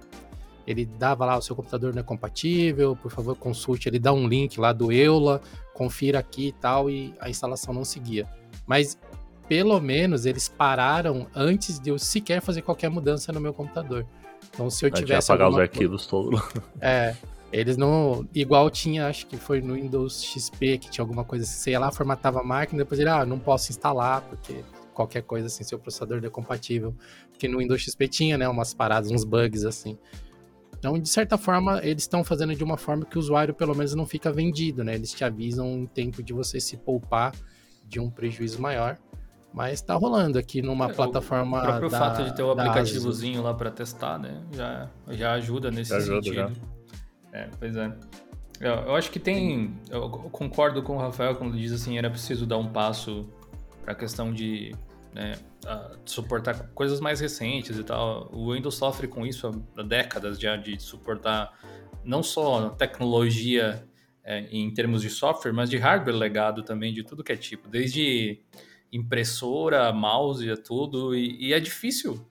Ele dava lá, o seu computador não é compatível, por favor consulte. Ele dá um link lá do EULA, confira aqui e tal, e a instalação não seguia. Mas pelo menos eles pararam antes de eu sequer fazer qualquer mudança no meu computador. Então, se eu tivesse. apagar os arquivos todos. É, eles não. Igual tinha, acho que foi no Windows XP, que tinha alguma coisa assim. Você ia lá, formatava a máquina, depois ele, ah, não posso instalar, porque qualquer coisa assim, seu processador não é compatível. Porque no Windows XP tinha, né, umas paradas, uns bugs assim. Então, de certa forma, eles estão fazendo de uma forma que o usuário, pelo menos, não fica vendido, né? Eles te avisam em tempo de você se poupar de um prejuízo maior. Mas tá rolando aqui numa é, plataforma. O próprio da, fato de ter o aplicativozinho lá para testar, né? Já, já ajuda nesse já ajuda, sentido. Já. É, pois é. Eu, eu, acho que tem. Eu concordo com o Rafael quando diz assim: era preciso dar um passo para a questão de né, suportar coisas mais recentes e tal. O Windows sofre com isso há décadas já de suportar não só tecnologia é, em termos de software, mas de hardware legado também, de tudo que é tipo, desde impressora, mouse, tudo. E, e é difícil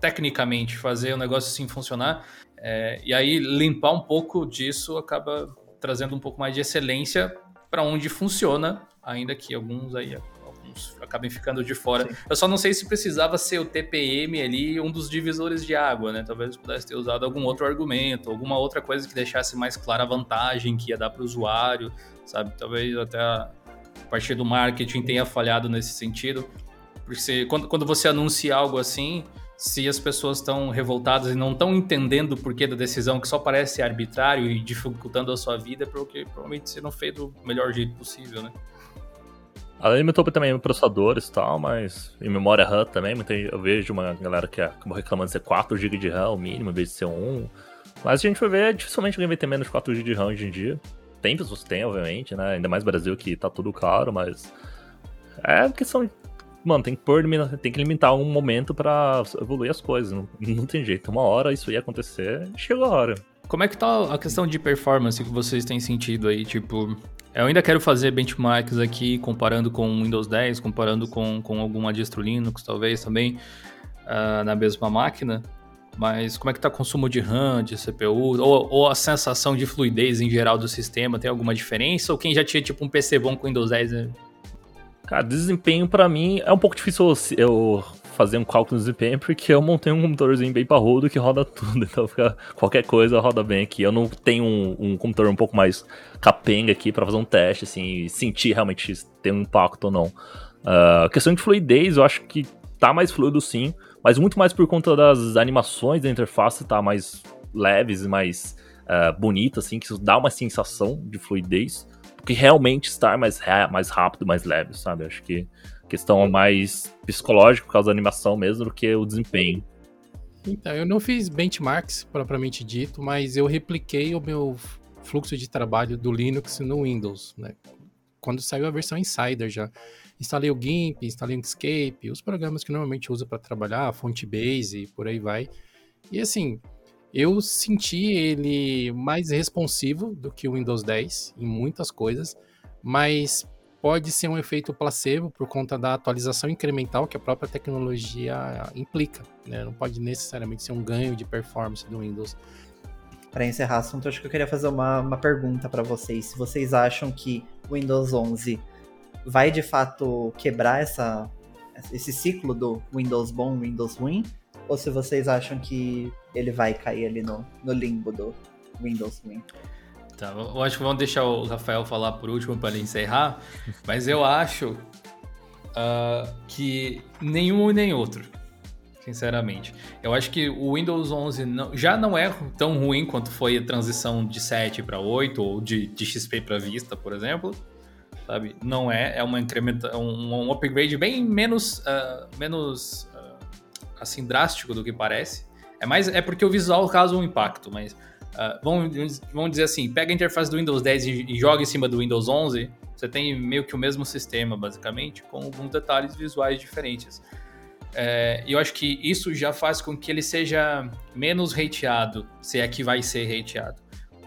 tecnicamente fazer o negócio assim funcionar É, e aí limpar um pouco disso acaba trazendo um pouco mais de excelência para onde funciona, ainda que alguns aí alguns acabem ficando de fora. Sim. Eu só não sei se precisava ser o TPM ali um dos divisores de água, né? Talvez pudesse ter usado algum outro argumento, alguma outra coisa que deixasse mais clara a vantagem que ia dar para o usuário, sabe? Talvez até a partir do marketing tenha falhado nesse sentido. Porque quando, quando você anuncia algo assim, se as pessoas estão revoltadas e não estão entendendo o porquê da decisão, que só parece arbitrário e dificultando a sua vida, porque provavelmente você não fez do melhor jeito possível, né? Ela limitou também processadores e tal, mas em memória RAM também, eu vejo uma galera que acabou reclamando de ser 4 GB de RAM o mínimo, em vez de ser 1. Mas a gente vai ver, dificilmente alguém vai ter menos de 4 GB de RAM hoje em dia. Tem pessoas que têm, obviamente, né? Ainda mais Brasil que tá tudo caro, mas. É questão mano, tem que pôr, tem que limitar um momento para evoluir as coisas. Não, não tem jeito. Uma hora isso ia acontecer, chegou a hora. Como é que tá a questão de performance que vocês têm sentido aí? Tipo, eu ainda quero fazer benchmarks aqui, comparando com o Windows 10, comparando com, com alguma distro Linux, talvez também, uh, na mesma máquina. Mas como é que tá o consumo de RAM, de CPU, ou, ou, a sensação de fluidez em geral do sistema? Tem alguma diferença? Ou quem já tinha tipo um PC bom com Windows 10 né? Cara, desempenho para mim é um pouco difícil eu fazer um cálculo de desempenho porque eu montei um computadorzinho bem parrudo que roda [laughs] tudo, então fica, qualquer coisa roda bem aqui. Eu não tenho um, um computador um pouco mais capenga aqui para fazer um teste, assim, e sentir realmente se tem um impacto ou não. Uh, questão de fluidez, eu acho que tá mais fluido sim, mas muito mais por conta das animações da interface tá mais leves e mais uh, bonita, assim, que isso dá uma sensação de fluidez que realmente estar mais, mais rápido, mais leve, sabe? Acho que questão é mais psicológica por causa da animação mesmo do que o desempenho. Então, eu não fiz benchmarks propriamente dito, mas eu repliquei o meu fluxo de trabalho do Linux no Windows, né? Quando saiu a versão Insider já. Instalei o GIMP, instalei o Inkscape, os programas que normalmente usa para trabalhar, Fonte Base e por aí vai. E assim, eu senti ele mais responsivo do que o Windows 10 em muitas coisas, mas pode ser um efeito placebo por conta da atualização incremental que a própria tecnologia implica. Né? Não pode necessariamente ser um ganho de performance do Windows. Para encerrar o assunto, acho que eu queria fazer uma, uma pergunta para vocês. Se vocês acham que o Windows 11 vai de fato quebrar essa, esse ciclo do Windows bom, Windows ruim, ou se vocês acham que ele vai cair ali no, no limbo do Windows ruim. Tá, eu acho que vamos deixar o Rafael falar por último para encerrar, [laughs] mas eu acho uh, que nenhum e nem outro, sinceramente. Eu acho que o Windows 11 não, já não é tão ruim quanto foi a transição de 7 para 8 ou de, de XP para Vista, por exemplo. Sabe? Não é, é uma incrementa, um, um upgrade bem menos, uh, menos assim drástico do que parece. É mais é porque o visual causa um impacto, mas uh, vamos, vamos dizer assim, pega a interface do Windows 10 e, e joga em cima do Windows 11, você tem meio que o mesmo sistema, basicamente, com alguns detalhes visuais diferentes. É, e eu acho que isso já faz com que ele seja menos hateado, se é que vai ser hateado.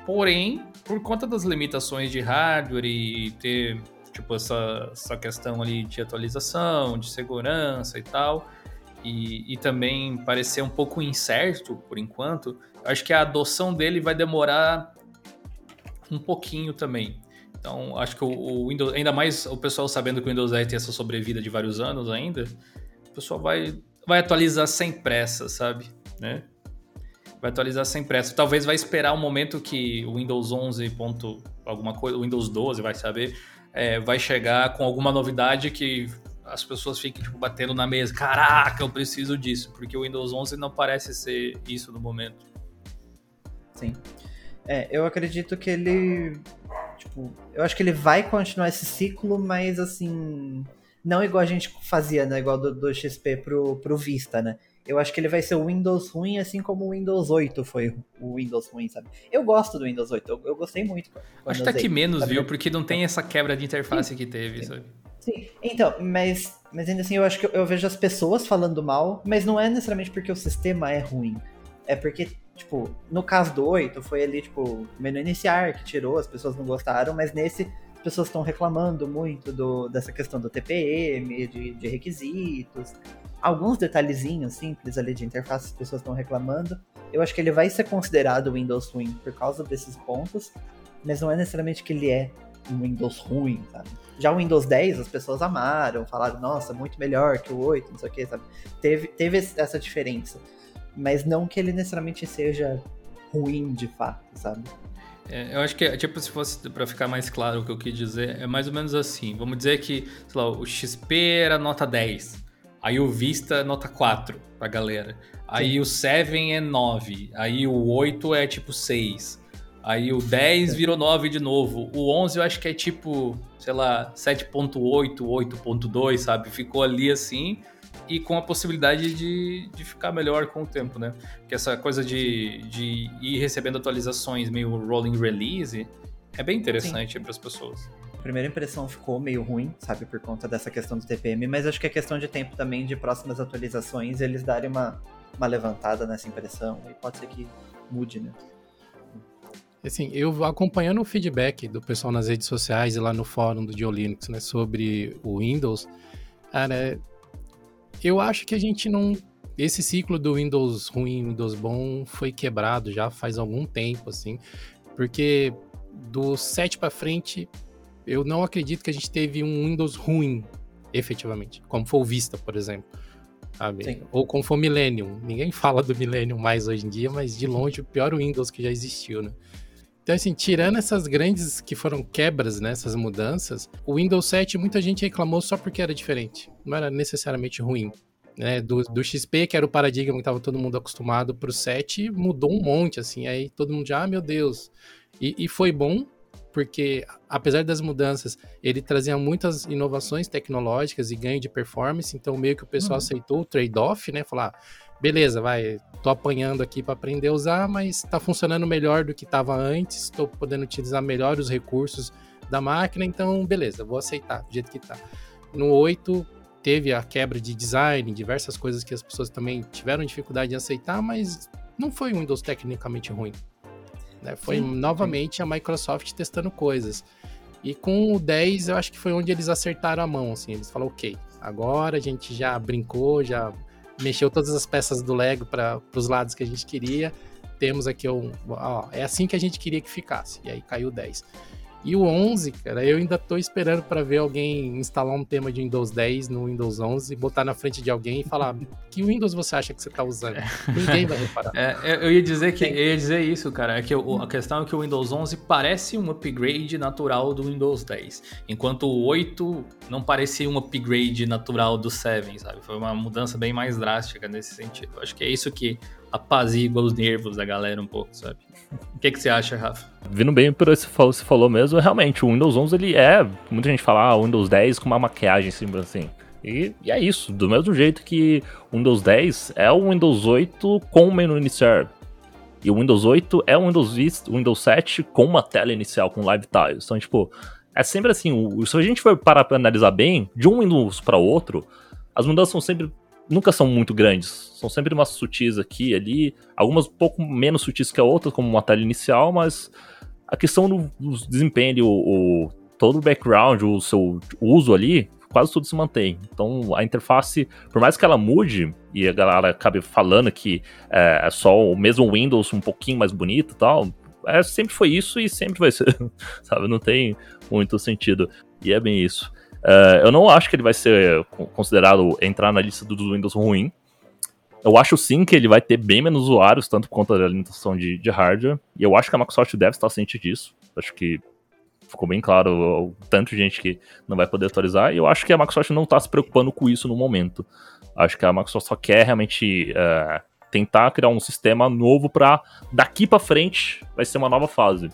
Porém, por conta das limitações de hardware e ter tipo essa, essa questão ali de atualização, de segurança e tal, e, e também parecer um pouco incerto por enquanto, acho que a adoção dele vai demorar um pouquinho também. Então, acho que o, o, Windows, ainda mais o pessoal sabendo que o Windows 10 tem essa sobrevida de vários anos ainda, o pessoal vai, vai atualizar sem pressa, sabe? Né? Vai atualizar sem pressa. Talvez vai esperar um momento que o Windows 11. Ponto, alguma coisa, o Windows 12 vai saber, é, vai chegar com alguma novidade que as pessoas fiquem tipo, batendo na mesa. Caraca, eu preciso disso, porque o Windows 11 não parece ser isso no momento. Sim. É, eu acredito que ele. Tipo, eu acho que ele vai continuar esse ciclo, mas assim. Não igual a gente fazia, né? Igual do, do XP pro, pro Vista, né? Eu acho que ele vai ser o Windows ruim, assim como o Windows 8 foi o Windows ruim, sabe? Eu gosto do Windows 8, eu, eu gostei muito. Acho que tá aqui menos, viu? Porque não tem essa quebra de interface Sim. que teve, Sim. sabe? Sim, então, mas, mas ainda assim eu acho que eu, eu, vejo as pessoas falando mal, mas não é necessariamente porque o sistema é ruim. É porque, tipo, no caso do 8, foi ali, tipo, menu iniciar que tirou, as pessoas não gostaram, mas nesse as pessoas estão reclamando muito do, dessa questão do TPM, de, de requisitos. alguns detalhezinhos simples ali de interface as pessoas estão reclamando. Eu acho que ele vai ser considerado Windows ruim por causa desses pontos, mas não é necessariamente que ele é um Windows ruim, sabe? Já o Windows 10 as pessoas amaram, falaram, nossa, muito melhor que o 8, não sei o que, sabe? Teve, teve essa diferença. Mas não que ele necessariamente seja ruim de fato, sabe? É, eu acho que, tipo, se fosse para ficar mais claro o que eu quis dizer, é mais ou menos assim. Vamos dizer que, sei lá, o XP era nota 10. Aí o Vista é nota 4 pra galera. Aí Sim. o 7 é 9. Aí o 8 é tipo 6. Aí o 10 virou 9 de novo. O 11 eu acho que é tipo, sei lá, 7.8, 8.2, sabe? Ficou ali assim e com a possibilidade de, de ficar melhor com o tempo, né? Porque essa coisa de, de ir recebendo atualizações meio rolling release é bem interessante para as pessoas. A primeira impressão ficou meio ruim, sabe, por conta dessa questão do TPM, mas acho que é questão de tempo também de próximas atualizações eles darem uma, uma levantada nessa impressão e pode ser que mude, né? Assim, eu acompanhando o feedback do pessoal nas redes sociais e lá no fórum do Linux, né, sobre o Windows, cara, eu acho que a gente não. Esse ciclo do Windows ruim, Windows bom foi quebrado já faz algum tempo, assim, porque do 7 para frente, eu não acredito que a gente teve um Windows ruim, efetivamente, como foi o Vista, por exemplo. Ou como foi o Millennium. Ninguém fala do Millennium mais hoje em dia, mas de longe o pior Windows que já existiu, né? Então, assim, tirando essas grandes que foram quebras, né, essas mudanças, o Windows 7 muita gente reclamou só porque era diferente. Não era necessariamente ruim. Né, do, do XP, que era o paradigma que estava todo mundo acostumado, para o 7, mudou um monte, assim. Aí todo mundo já, ah, meu Deus. E, e foi bom, porque apesar das mudanças, ele trazia muitas inovações tecnológicas e ganho de performance, então meio que o pessoal uhum. aceitou o trade-off, né? Falar, beleza, vai, tô apanhando aqui para aprender a usar, mas tá funcionando melhor do que estava antes, estou podendo utilizar melhor os recursos da máquina, então beleza, vou aceitar do jeito que tá. No 8 teve a quebra de design, diversas coisas que as pessoas também tiveram dificuldade em aceitar, mas não foi um Windows tecnicamente ruim. Né? Foi sim, novamente sim. a Microsoft testando coisas. E com o 10 eu acho que foi onde eles acertaram a mão, assim, eles falaram, ok, agora a gente já brincou, já mexeu todas as peças do Lego para os lados que a gente queria. Temos aqui um. Ó, é assim que a gente queria que ficasse. E aí caiu 10. E o 11, cara, eu ainda tô esperando para ver alguém instalar um tema de Windows 10 no Windows 11, botar na frente de alguém e falar [laughs] que Windows você acha que você tá usando? Ninguém vai reparar. É, eu ia dizer que eu ia dizer isso, cara, é que a questão é que o Windows 11 parece um upgrade natural do Windows 10, enquanto o 8 não parecia um upgrade natural do 7, sabe? Foi uma mudança bem mais drástica nesse sentido. Acho que é isso que apazigua os nervos da galera um pouco, sabe? O que, que você acha, Rafa? Vindo bem por esse que você falou mesmo, realmente, o Windows 11 ele é, muita gente fala, ah, o Windows 10 com uma maquiagem assim, assim. E, e, é isso, do mesmo jeito que o Windows 10 é o Windows 8 com o menu inicial. E o Windows 8 é o Windows Vista, o Windows 7 com uma tela inicial, com live tiles. Então, tipo, é sempre assim, se a gente for parar pra analisar bem, de um Windows para outro, as mudanças são sempre nunca são muito grandes. São sempre umas sutis aqui e ali. Algumas um pouco menos sutis que a outra, como uma tela inicial, mas a questão do, do desempenho, o, o, todo o background, o seu uso ali, quase tudo se mantém. Então a interface, por mais que ela mude, e a galera acabe falando que é, é só o mesmo Windows um pouquinho mais bonito e tal, é, sempre foi isso e sempre vai ser, [laughs] sabe? Não tem muito sentido. E é bem isso. Uh, eu não acho que ele vai ser considerado entrar na lista dos Windows ruim. Eu acho sim que ele vai ter bem menos usuários, tanto por conta da limitação de, de hardware. E eu acho que a Microsoft deve estar ciente disso. Acho que ficou bem claro o tanto de gente que não vai poder atualizar. E eu acho que a Microsoft não está se preocupando com isso no momento. Acho que a Microsoft só quer realmente uh, tentar criar um sistema novo para daqui para frente vai ser uma nova fase.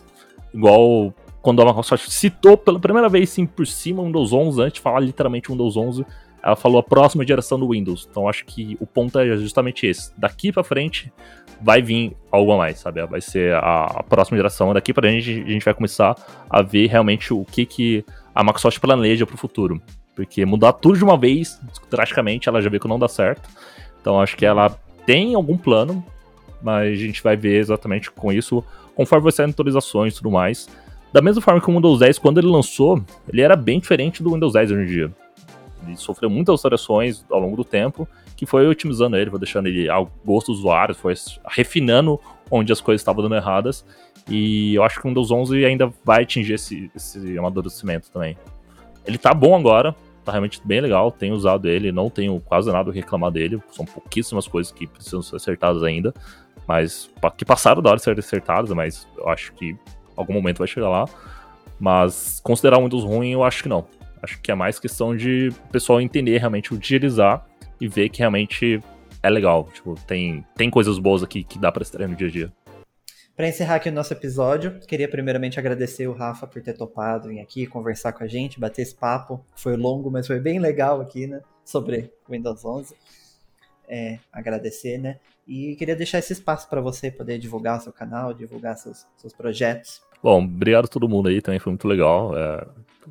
Igual quando a Microsoft citou pela primeira vez, sim, por cima o Windows 11, antes de falar literalmente Windows 11, ela falou a próxima geração do Windows. Então acho que o ponto é justamente esse. Daqui para frente vai vir algo a mais, sabe? Vai ser a, a próxima geração. Daqui para frente a gente vai começar a ver realmente o que, que a Microsoft planeja para o futuro. Porque mudar tudo de uma vez, drasticamente, ela já vê que não dá certo. Então acho que ela tem algum plano, mas a gente vai ver exatamente com isso, conforme vai sair atualizações e tudo mais. Da mesma forma que o Windows 10, quando ele lançou, ele era bem diferente do Windows 10 hoje em dia. Ele sofreu muitas alterações ao longo do tempo, que foi otimizando ele, foi deixando ele ao gosto do usuário, foi refinando onde as coisas estavam dando erradas. E eu acho que o Windows 11 ainda vai atingir esse, esse amadurecimento também. Ele tá bom agora, tá realmente bem legal, tenho usado ele, não tenho quase nada a reclamar dele, são pouquíssimas coisas que precisam ser acertadas ainda, mas que passaram da hora de ser acertadas, mas eu acho que algum momento vai chegar lá. Mas considerar Windows ruim, eu acho que não. Acho que é mais questão de o pessoal entender realmente, utilizar e ver que realmente é legal. Tipo, tem, tem coisas boas aqui que dá para estrear no dia a dia. Para encerrar aqui o nosso episódio, queria primeiramente agradecer o Rafa por ter topado vir aqui conversar com a gente, bater esse papo. Foi longo, mas foi bem legal aqui, né? Sobre Windows 11. É, agradecer, né? E queria deixar esse espaço para você poder divulgar o seu canal, divulgar seus, seus projetos. Bom, obrigado a todo mundo aí, também foi muito legal. É,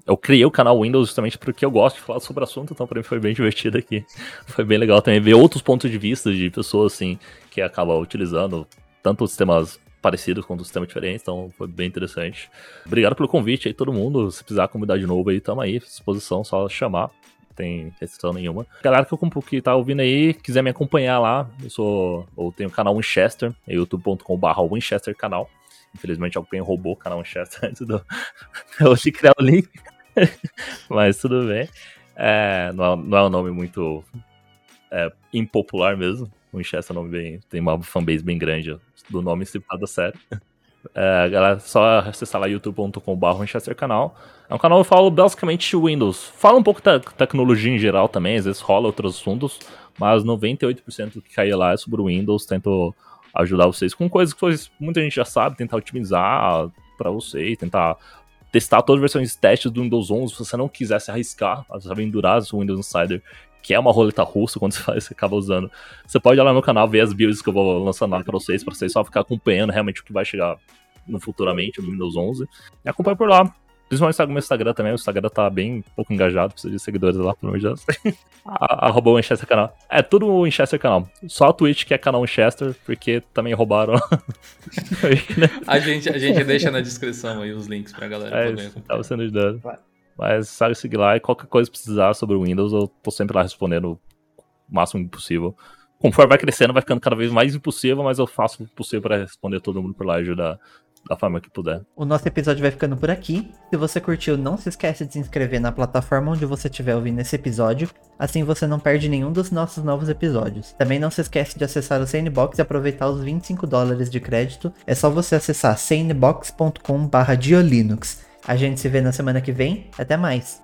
eu criei o canal Windows justamente porque eu gosto de falar sobre o assunto, então para mim foi bem [laughs] divertido aqui. Foi bem legal também ver outros pontos de vista de pessoas assim que acabam utilizando tanto sistemas parecidos quanto sistemas diferentes, então foi bem interessante. Obrigado pelo convite aí, todo mundo. Se precisar convidar de novo aí, tamo aí, disposição, só chamar tem restrição nenhuma. Galera que, que tá ouvindo aí, quiser me acompanhar lá, eu sou. Eu tenho o canal Winchester, é youtube.com.br Winchester canal. Infelizmente alguém roubou o canal Winchester [laughs] antes do. [laughs] de criar o link. [laughs] Mas tudo bem. É, não, é, não é um nome muito é, impopular mesmo. Winchester é um nome bem. Tem uma fanbase bem grande do nome a sério. É, galera, só acessar lá youtube.com.br Winchester canal. É um canal que eu falo basicamente Windows. Fala um pouco da tecnologia em geral também, às vezes rola outros assuntos, mas 98% do que cai lá é sobre o Windows. Tento ajudar vocês com coisas que muita gente já sabe, tentar otimizar para vocês, tentar testar todas as versões testes do Windows 11, se você não quiser se arriscar a aventurar o Windows Insider, que é uma roleta russa quando [laughs] você, faz, você acaba usando. Você pode ir lá no canal ver as builds que eu vou lançando lá para vocês, para vocês só ficar acompanhando realmente o que vai chegar no futuramente no Windows 11. E acompanha por lá. Principalmente no meu Instagram também, o Instagram tá bem pouco engajado, precisa de seguidores lá, pelo amor de Deus. [laughs] Arroba o Winchester canal. É, tudo o Winchester canal. Só a Twitch que é canal Winchester, porque também roubaram. [laughs] a, gente, a gente deixa na descrição aí os links pra galera é, poder acompanhar. Tava sendo ajudado. Mas sabe seguir lá e qualquer coisa precisar sobre o Windows, eu tô sempre lá respondendo o máximo possível. Conforme vai crescendo, vai ficando cada vez mais impossível, mas eu faço o possível para responder todo mundo por lá e ajudar da forma que puder. O nosso episódio vai ficando por aqui. Se você curtiu, não se esquece de se inscrever na plataforma onde você estiver ouvindo esse episódio, assim você não perde nenhum dos nossos novos episódios. Também não se esquece de acessar o Sanebox e aproveitar os 25 dólares de crédito. É só você acessar sanebox.com/diolinux. A gente se vê na semana que vem. Até mais.